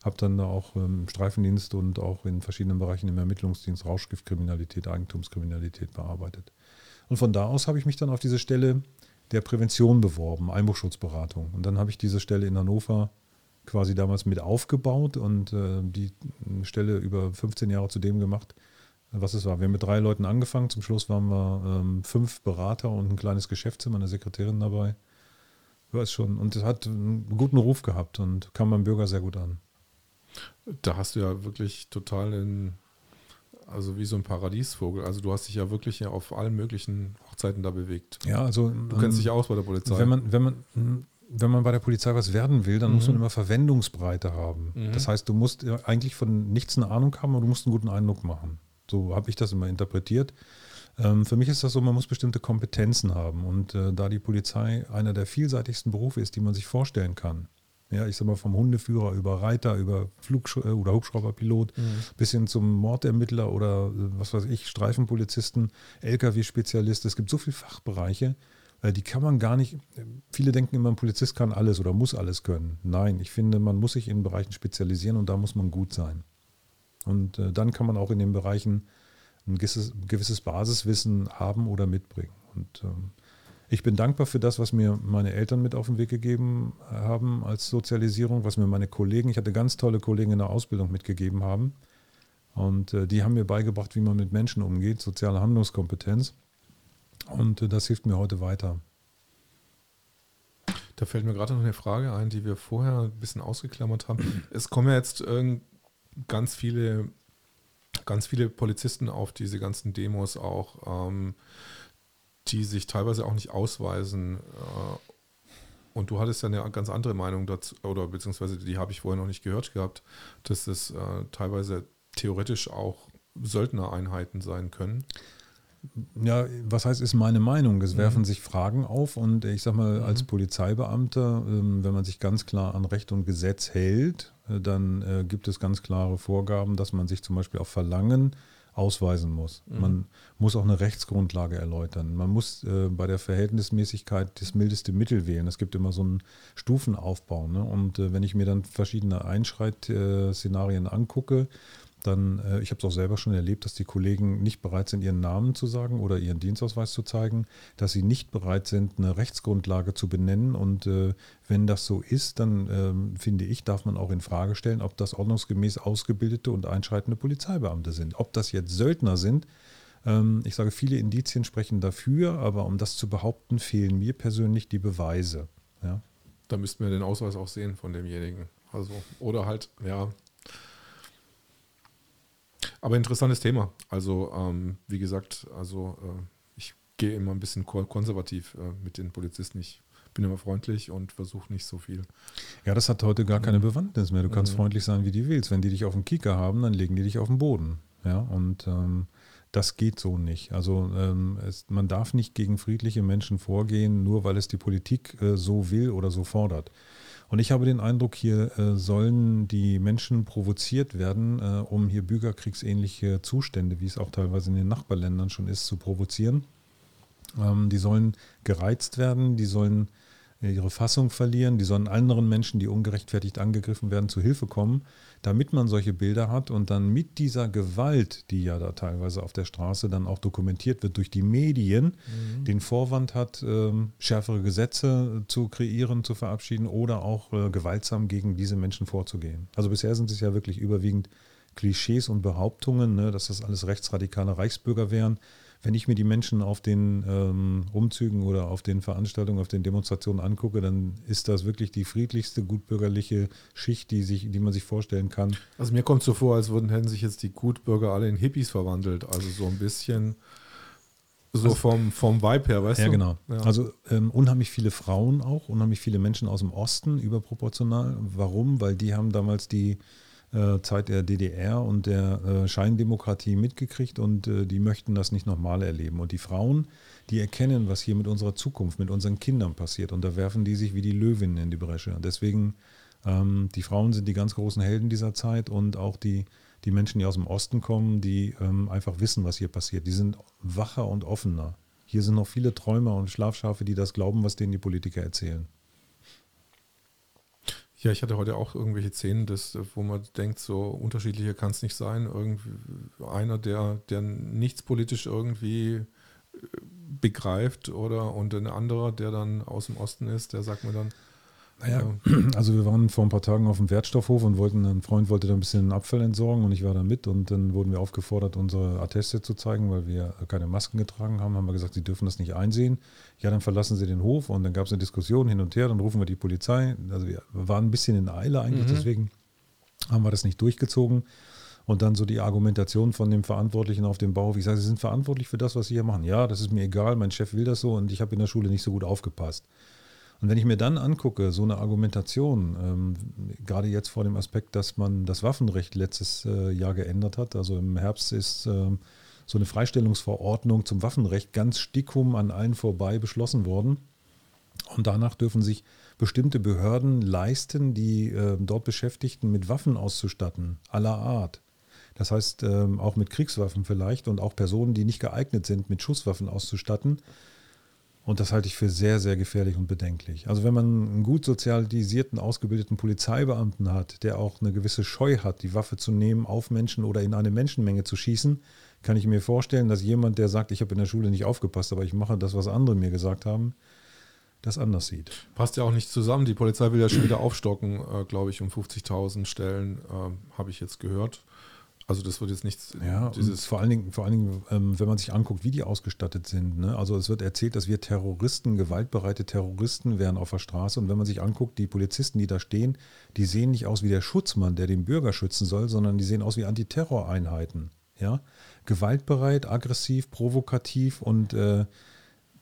habe dann da auch ähm, im Streifendienst und auch in verschiedenen Bereichen im Ermittlungsdienst Rauschgiftkriminalität, Eigentumskriminalität bearbeitet. Und von da aus habe ich mich dann auf diese Stelle der Prävention beworben, Einbruchschutzberatung. Und dann habe ich diese Stelle in Hannover quasi damals mit aufgebaut und äh, die Stelle über 15 Jahre zu dem gemacht, was es war. Wir haben mit drei Leuten angefangen, zum Schluss waren wir ähm, fünf Berater und ein kleines Geschäftszimmer, eine Sekretärin dabei. Ja, ist schon. Und es hat einen guten Ruf gehabt und kam beim Bürger sehr gut an. Da hast du ja wirklich total in, also wie so ein Paradiesvogel. Also du hast dich ja wirklich auf allen möglichen Hochzeiten da bewegt. Ja, also Du kennst dich aus bei der Polizei. Wenn man, wenn man, wenn man bei der Polizei was werden will, dann muss Mhm. man immer Verwendungsbreite haben. Mhm. Das heißt, du musst eigentlich von nichts eine Ahnung haben und du musst einen guten Eindruck machen. So habe ich das immer interpretiert. Ähm, für mich ist das so, man muss bestimmte Kompetenzen haben. Und äh, da die Polizei einer der vielseitigsten Berufe ist, die man sich vorstellen kann, ja, ich sag mal vom Hundeführer über Reiter, über Flugsch äh, oder Hubschrauberpilot Mhm. bis hin zum Mordermittler oder äh, was weiß ich, Streifenpolizisten, LKW-Spezialist. Es gibt so viele Fachbereiche, äh, die kann man gar nicht. Viele denken immer, ein Polizist kann alles oder muss alles können. Nein, ich finde, man muss sich in Bereichen spezialisieren und da muss man gut sein. Und dann kann man auch in den Bereichen ein gewisses, gewisses Basiswissen haben oder mitbringen. Und ähm, ich bin dankbar für das, was mir meine Eltern mit auf den Weg gegeben haben als Sozialisierung, was mir meine Kollegen, ich hatte ganz tolle Kollegen in der Ausbildung mitgegeben haben. Und äh, die haben mir beigebracht, wie man mit Menschen umgeht, soziale Handlungskompetenz. Und äh, das hilft mir heute weiter. Da fällt mir gerade noch eine Frage ein, die wir vorher ein bisschen ausgeklammert haben. Es kommen ja jetzt ähm, ganz viele, ganz viele Polizisten auf diese ganzen Demos auch. Ähm, die sich teilweise auch nicht ausweisen. Äh, und du hattest ja eine ganz andere Meinung dazu, oder beziehungsweise die habe ich vorher noch nicht gehört gehabt, dass es äh, teilweise theoretisch auch Söldnereinheiten sein können. Ja, was heißt, ist meine Meinung. Es mhm. werfen sich Fragen auf und ich sag mal, als mhm. Polizeibeamter, ähm, wenn man sich ganz klar an Recht und Gesetz hält, äh, dann gibt es ganz klare Vorgaben, dass man sich zum Beispiel auf Verlangen ausweisen muss. Mhm. Man muss auch eine Rechtsgrundlage erläutern. Man muss äh, bei der Verhältnismäßigkeit das mildeste Mittel wählen. Es gibt immer so einen Stufenaufbau. Ne? Und äh, wenn ich mir dann verschiedene Einschreitszenarien angucke, dann, äh, ich habe es auch selber schon erlebt, dass die Kollegen nicht bereit sind, ihren Namen zu sagen oder ihren Dienstausweis zu zeigen, dass sie nicht bereit sind, eine Rechtsgrundlage zu benennen. Und äh, wenn das so ist, dann äh, finde ich, darf man auch in Frage stellen, ob das ordnungsgemäß ausgebildete und einschreitende Polizeibeamte sind. Ob das jetzt Söldner sind, ähm, ich sage, viele Indizien sprechen dafür, aber um das zu behaupten, fehlen mir persönlich die Beweise. Ja? Da müssten wir den Ausweis auch sehen von demjenigen. Also, oder halt, ja, aber interessantes Thema. Also, ähm, wie gesagt, also äh, ich gehe immer ein bisschen konservativ äh, mit den Polizisten. Ich bin immer freundlich und versuche nicht so viel. Ja, das hat heute gar keine Bewandtnis mehr. Du kannst mhm. freundlich sein, wie du willst. Wenn die dich auf dem Kieker haben, dann legen die dich auf den Boden. Ja, und ähm, das geht so nicht. Also ähm, es, man darf nicht gegen friedliche Menschen vorgehen, nur weil es die Politik äh, so will oder so fordert. Und ich habe den Eindruck, hier äh, sollen die Menschen provoziert werden, äh, um hier bürgerkriegsähnliche Zustände, wie es auch teilweise in den Nachbarländern schon ist, zu provozieren. Ähm, die sollen gereizt werden, die sollen ihre Fassung verlieren, die sollen anderen Menschen, die ungerechtfertigt angegriffen werden, zu Hilfe kommen, damit man solche Bilder hat und dann mit dieser Gewalt, die ja da teilweise auf der Straße dann auch dokumentiert wird durch die Medien, mhm. den Vorwand hat, ähm, schärfere Gesetze zu kreieren, zu verabschieden oder auch äh, gewaltsam gegen diese Menschen vorzugehen. Also bisher sind es ja wirklich überwiegend Klischees und Behauptungen, ne, dass das alles rechtsradikale Reichsbürger wären wenn ich mir die Menschen auf den ähm, Umzügen oder auf den Veranstaltungen, auf den Demonstrationen angucke, dann ist das wirklich die friedlichste, gutbürgerliche Schicht, die, sich, die man sich vorstellen kann. Also mir kommt so vor, als würden, hätten sich jetzt die Gutbürger alle in Hippies verwandelt. Also so ein bisschen so also, vom, vom Vibe her, weißt ja, du? Genau. Ja, genau. Also ähm, unheimlich viele Frauen auch, unheimlich viele Menschen aus dem Osten überproportional. Warum? Weil die haben damals die Zeit der DDR und der äh, Scheindemokratie mitgekriegt und äh, die möchten das nicht nochmal erleben. Und die Frauen, die erkennen, was hier mit unserer Zukunft, mit unseren Kindern passiert und da werfen die sich wie die Löwinnen in die Bresche. Deswegen, ähm, die Frauen sind die ganz großen Helden dieser Zeit und auch die, die Menschen, die aus dem Osten kommen, die ähm, einfach wissen, was hier passiert. Die sind wacher und offener. Hier sind noch viele Träumer und Schlafschafe, die das glauben, was denen die Politiker erzählen. Ja, ich hatte heute auch irgendwelche Szenen, das, wo man denkt, so unterschiedlicher kann es nicht sein. Irgendwie einer, der, der nichts politisch irgendwie äh, begreift oder und ein anderer, der dann aus dem Osten ist, der sagt mir dann, naja, also wir waren vor ein paar Tagen auf dem Wertstoffhof und wollten, ein Freund wollte da ein bisschen Abfall entsorgen und ich war da mit und dann wurden wir aufgefordert, unsere Atteste zu zeigen, weil wir keine Masken getragen haben. Haben wir gesagt, sie dürfen das nicht einsehen. Ja, dann verlassen sie den Hof und dann gab es eine Diskussion hin und her, dann rufen wir die Polizei. Also wir waren ein bisschen in Eile eigentlich, mhm. deswegen haben wir das nicht durchgezogen. Und dann so die Argumentation von dem Verantwortlichen auf dem Bauhof. Ich sage, Sie sind verantwortlich für das, was Sie hier machen. Ja, das ist mir egal, mein Chef will das so und ich habe in der Schule nicht so gut aufgepasst. Und wenn ich mir dann angucke, so eine Argumentation, ähm, gerade jetzt vor dem Aspekt, dass man das Waffenrecht letztes äh, Jahr geändert hat, also im Herbst ist äh, so eine Freistellungsverordnung zum Waffenrecht ganz stickum an allen vorbei beschlossen worden. Und danach dürfen sich bestimmte Behörden leisten, die äh, dort Beschäftigten mit Waffen auszustatten, aller Art. Das heißt, ähm, auch mit Kriegswaffen vielleicht und auch Personen, die nicht geeignet sind, mit Schusswaffen auszustatten. Und das halte ich für sehr, sehr gefährlich und bedenklich. Also wenn man einen gut sozialisierten, ausgebildeten Polizeibeamten hat, der auch eine gewisse Scheu hat, die Waffe zu nehmen, auf Menschen oder in eine Menschenmenge zu schießen, kann ich mir vorstellen, dass jemand, der sagt, ich habe in der Schule nicht aufgepasst, aber ich mache das, was andere mir gesagt haben, das anders sieht. Passt ja auch nicht zusammen. Die Polizei will ja schon wieder aufstocken, äh, glaube ich, um 50.000 Stellen, äh, habe ich jetzt gehört. Also das wird jetzt nichts. Ja, dieses vor allen Dingen, vor allen Dingen ähm, wenn man sich anguckt, wie die ausgestattet sind. Ne? Also es wird erzählt, dass wir Terroristen, gewaltbereite Terroristen wären auf der Straße. Und wenn man sich anguckt, die Polizisten, die da stehen, die sehen nicht aus wie der Schutzmann, der den Bürger schützen soll, sondern die sehen aus wie Antiterroreinheiten. Ja? Gewaltbereit, aggressiv, provokativ und äh,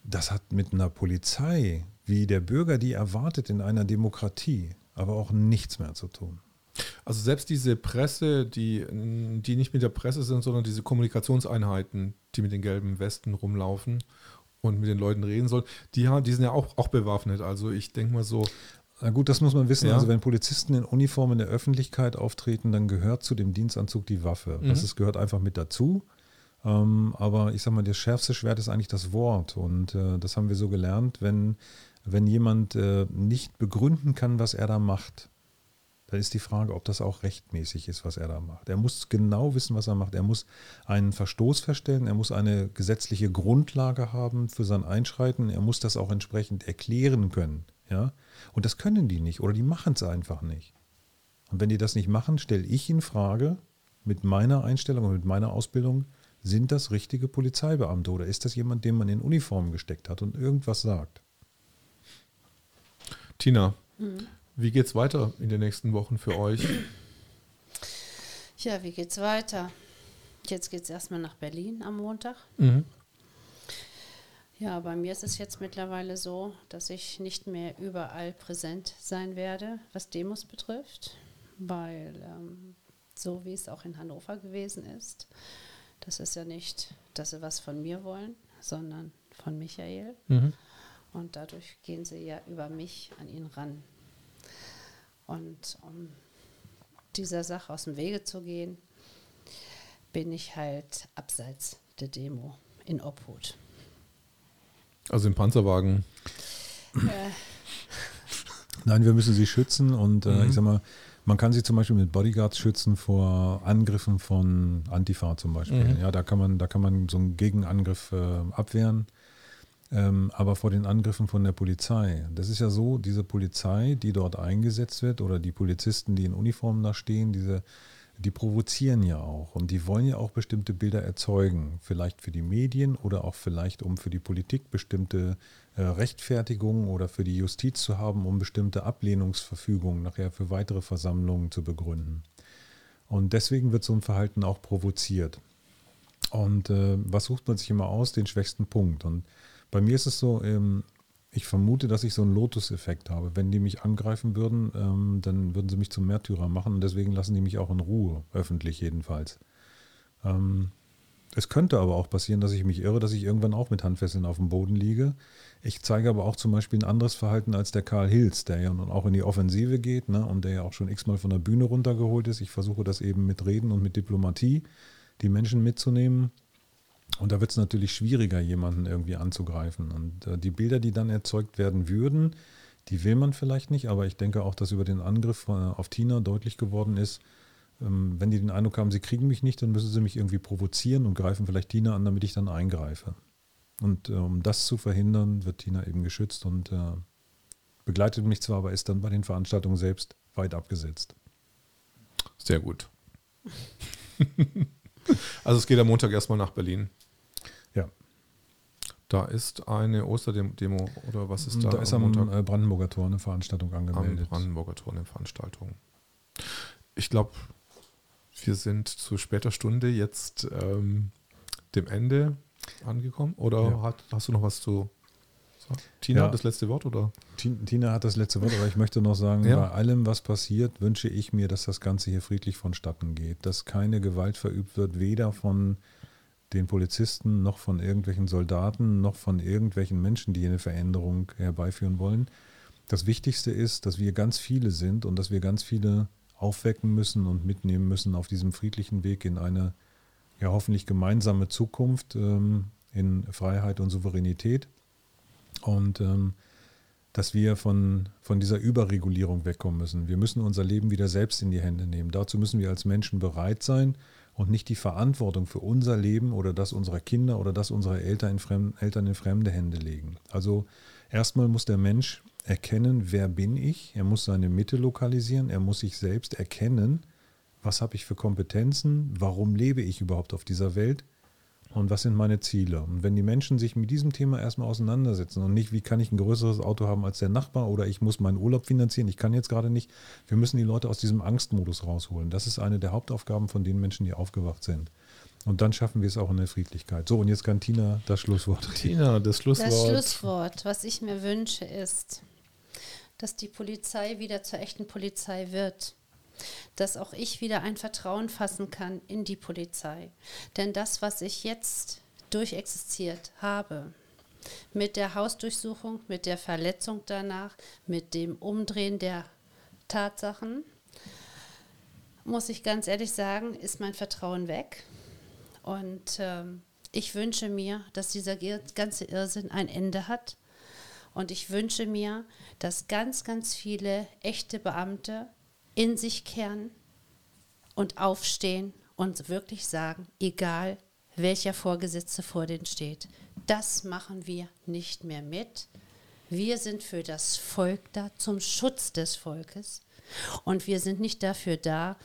das hat mit einer Polizei, wie der Bürger die erwartet in einer Demokratie, aber auch nichts mehr zu tun. Also selbst diese Presse, die, die nicht mit der Presse sind, sondern diese Kommunikationseinheiten, die mit den gelben Westen rumlaufen und mit den Leuten reden sollen, die, die sind ja auch, auch bewaffnet. Also ich denke mal so. Na gut, das muss man wissen. Ja. Also wenn Polizisten in Uniform in der Öffentlichkeit auftreten, dann gehört zu dem Dienstanzug die Waffe. Mhm. Das ist, gehört einfach mit dazu. Ähm, aber ich sag mal, das schärfste Schwert ist eigentlich das Wort. Und äh, das haben wir so gelernt, wenn, wenn jemand äh, nicht begründen kann, was er da macht, dann ist die Frage, ob das auch rechtmäßig ist, was er da macht. Er muss genau wissen, was er macht. Er muss einen Verstoß feststellen, er muss eine gesetzliche Grundlage haben für sein Einschreiten, er muss das auch entsprechend erklären können. Ja? Und das können die nicht oder die machen es einfach nicht. Und wenn die das nicht machen, stelle ich in Frage, mit meiner Einstellung und mit meiner Ausbildung, sind das richtige Polizeibeamte oder ist das jemand, den man in Uniform gesteckt hat und irgendwas sagt? Tina, wie geht's weiter in den nächsten Wochen für euch? Ja, wie geht's weiter? Jetzt geht's erstmal nach Berlin am Montag. Mhm. Ja, bei mir ist es jetzt mittlerweile so, dass ich nicht mehr überall präsent sein werde, was Demos betrifft, weil ähm, so wie es auch in Hannover gewesen ist, das ist ja nicht, dass sie was von mir wollen, sondern von Michael. Mhm. Und dadurch gehen sie ja über mich an ihn ran. Und um dieser Sache aus dem Wege zu gehen, bin ich halt abseits der Demo in Obhut. Also im Panzerwagen. Äh, Nein, wir müssen sie schützen und äh, Mhm. ich sag mal, man kann sie zum Beispiel mit Bodyguards schützen vor Angriffen von Antifa zum Beispiel. Mhm. Ja, da kann man, da kann man so einen Gegenangriff äh, abwehren. Ähm, aber vor den Angriffen von der Polizei. Das ist ja so, diese Polizei, die dort eingesetzt wird, oder die Polizisten, die in Uniformen da stehen, diese, die provozieren ja auch und die wollen ja auch bestimmte Bilder erzeugen. Vielleicht für die Medien oder auch vielleicht, um für die Politik bestimmte äh, Rechtfertigungen oder für die Justiz zu haben, um bestimmte Ablehnungsverfügungen nachher für weitere Versammlungen zu begründen. Und deswegen wird so ein Verhalten auch provoziert. Und äh, was sucht man sich immer aus? Den schwächsten Punkt. Und bei mir ist es so, ähm, ich vermute, dass ich so einen Lotus-Effekt habe. Wenn die mich angreifen würden, ähm, dann würden sie mich zum Märtyrer machen und deswegen lassen die mich auch in Ruhe, öffentlich jedenfalls. Ähm, es könnte aber auch passieren, dass ich mich irre, dass ich irgendwann auch mit Handfesseln auf dem Boden liege. Ich zeige aber auch zum Beispiel ein anderes Verhalten als der Karl Hills, der ja nun auch in die Offensive geht ne, und der ja auch schon x-mal von der Bühne runtergeholt ist. Ich versuche das eben mit Reden und mit Diplomatie, die Menschen mitzunehmen. Und da wird es natürlich schwieriger, jemanden irgendwie anzugreifen. Und äh, die Bilder, die dann erzeugt werden würden, die will man vielleicht nicht, aber ich denke auch, dass über den Angriff äh, auf Tina deutlich geworden ist, ähm, wenn die den Eindruck haben, sie kriegen mich nicht, dann müssen sie mich irgendwie provozieren und greifen vielleicht Tina an, damit ich dann eingreife. Und äh, um das zu verhindern, wird Tina eben geschützt und äh, begleitet mich zwar, aber ist dann bei den Veranstaltungen selbst weit abgesetzt. Sehr gut. also es geht am Montag erstmal nach Berlin. Ja. Da ist eine Osterdemo oder was ist da? Da ist am äh, Brandenburger Tor eine Veranstaltung am angemeldet. Brandenburger Tor eine Veranstaltung. Ich glaube, wir sind zu später Stunde jetzt ähm, dem Ende angekommen. Oder Ja. hat, hast du noch was zu Tina, Ja. das letzte Wort? Oder? Tin- Tina hat das letzte Wort, aber ich möchte noch sagen, Ja. bei allem, was passiert, wünsche ich mir, dass das Ganze hier friedlich vonstatten geht, dass keine Gewalt verübt wird, weder von den Polizisten noch von irgendwelchen Soldaten noch von irgendwelchen Menschen, die eine Veränderung herbeiführen wollen. Das Wichtigste ist, dass wir ganz viele sind und dass wir ganz viele aufwecken müssen und mitnehmen müssen auf diesem friedlichen Weg in eine ja hoffentlich gemeinsame Zukunft ähm, in Freiheit und Souveränität. Und ähm, dass wir von, von dieser Überregulierung wegkommen müssen. Wir müssen unser Leben wieder selbst in die Hände nehmen. Dazu müssen wir als Menschen bereit sein und nicht die Verantwortung für unser Leben oder das unserer Kinder oder das unserer Eltern in, fremd, Eltern in fremde Hände legen. Also erstmal muss der Mensch erkennen, wer bin ich. Er muss seine Mitte lokalisieren. Er muss sich selbst erkennen, was habe ich für Kompetenzen, warum lebe ich überhaupt auf dieser Welt und was sind meine Ziele. Und wenn die Menschen sich mit diesem Thema erstmal auseinandersetzen und nicht, wie kann ich ein größeres Auto haben als der Nachbar oder ich muss meinen Urlaub finanzieren, ich kann jetzt gerade nicht, wir müssen die Leute aus diesem Angstmodus rausholen. Das ist eine der Hauptaufgaben von den Menschen, die aufgewacht sind. Und dann schaffen wir es auch in der Friedlichkeit. So, und jetzt kann Tina das Schlusswort. Tina, das Schlusswort. Das Schlusswort, was ich mir wünsche, ist, dass die Polizei wieder zur echten Polizei wird. Dass auch ich wieder ein Vertrauen fassen kann in die Polizei. Denn das, was ich jetzt durchexistiert habe, mit der Hausdurchsuchung, mit der Verletzung danach, mit dem Umdrehen der Tatsachen, muss ich ganz ehrlich sagen, ist mein Vertrauen weg. Und ähm, ich wünsche mir, dass dieser ganze Irrsinn ein Ende hat. Und ich wünsche mir, dass ganz, ganz viele echte Beamte in sich kehren und aufstehen und wirklich sagen, egal welcher Vorgesetzte vor denen steht, das machen wir nicht mehr mit. Wir sind für das Volk da, zum Schutz des Volkes. Und wir sind nicht dafür da,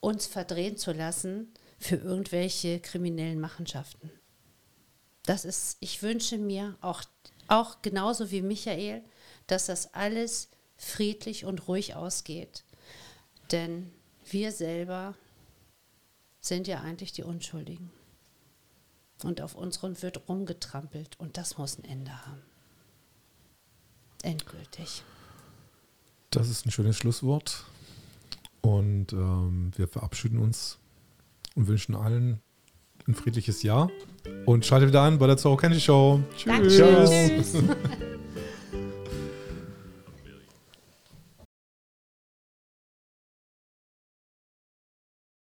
uns verdrehen zu lassen für irgendwelche kriminellen Machenschaften. Das ist, ich wünsche mir auch, auch genauso wie Michael, dass das alles friedlich und ruhig ausgeht. Denn wir selber sind ja eigentlich die Unschuldigen. Und auf unseren wird rumgetrampelt und das muss ein Ende haben. Endgültig. Das ist ein schönes Schlusswort. Und ähm, wir verabschieden uns und wünschen allen ein friedliches Jahr. Und schaltet wieder an bei der Zorro Candy Show. Tschüss. Tschüss.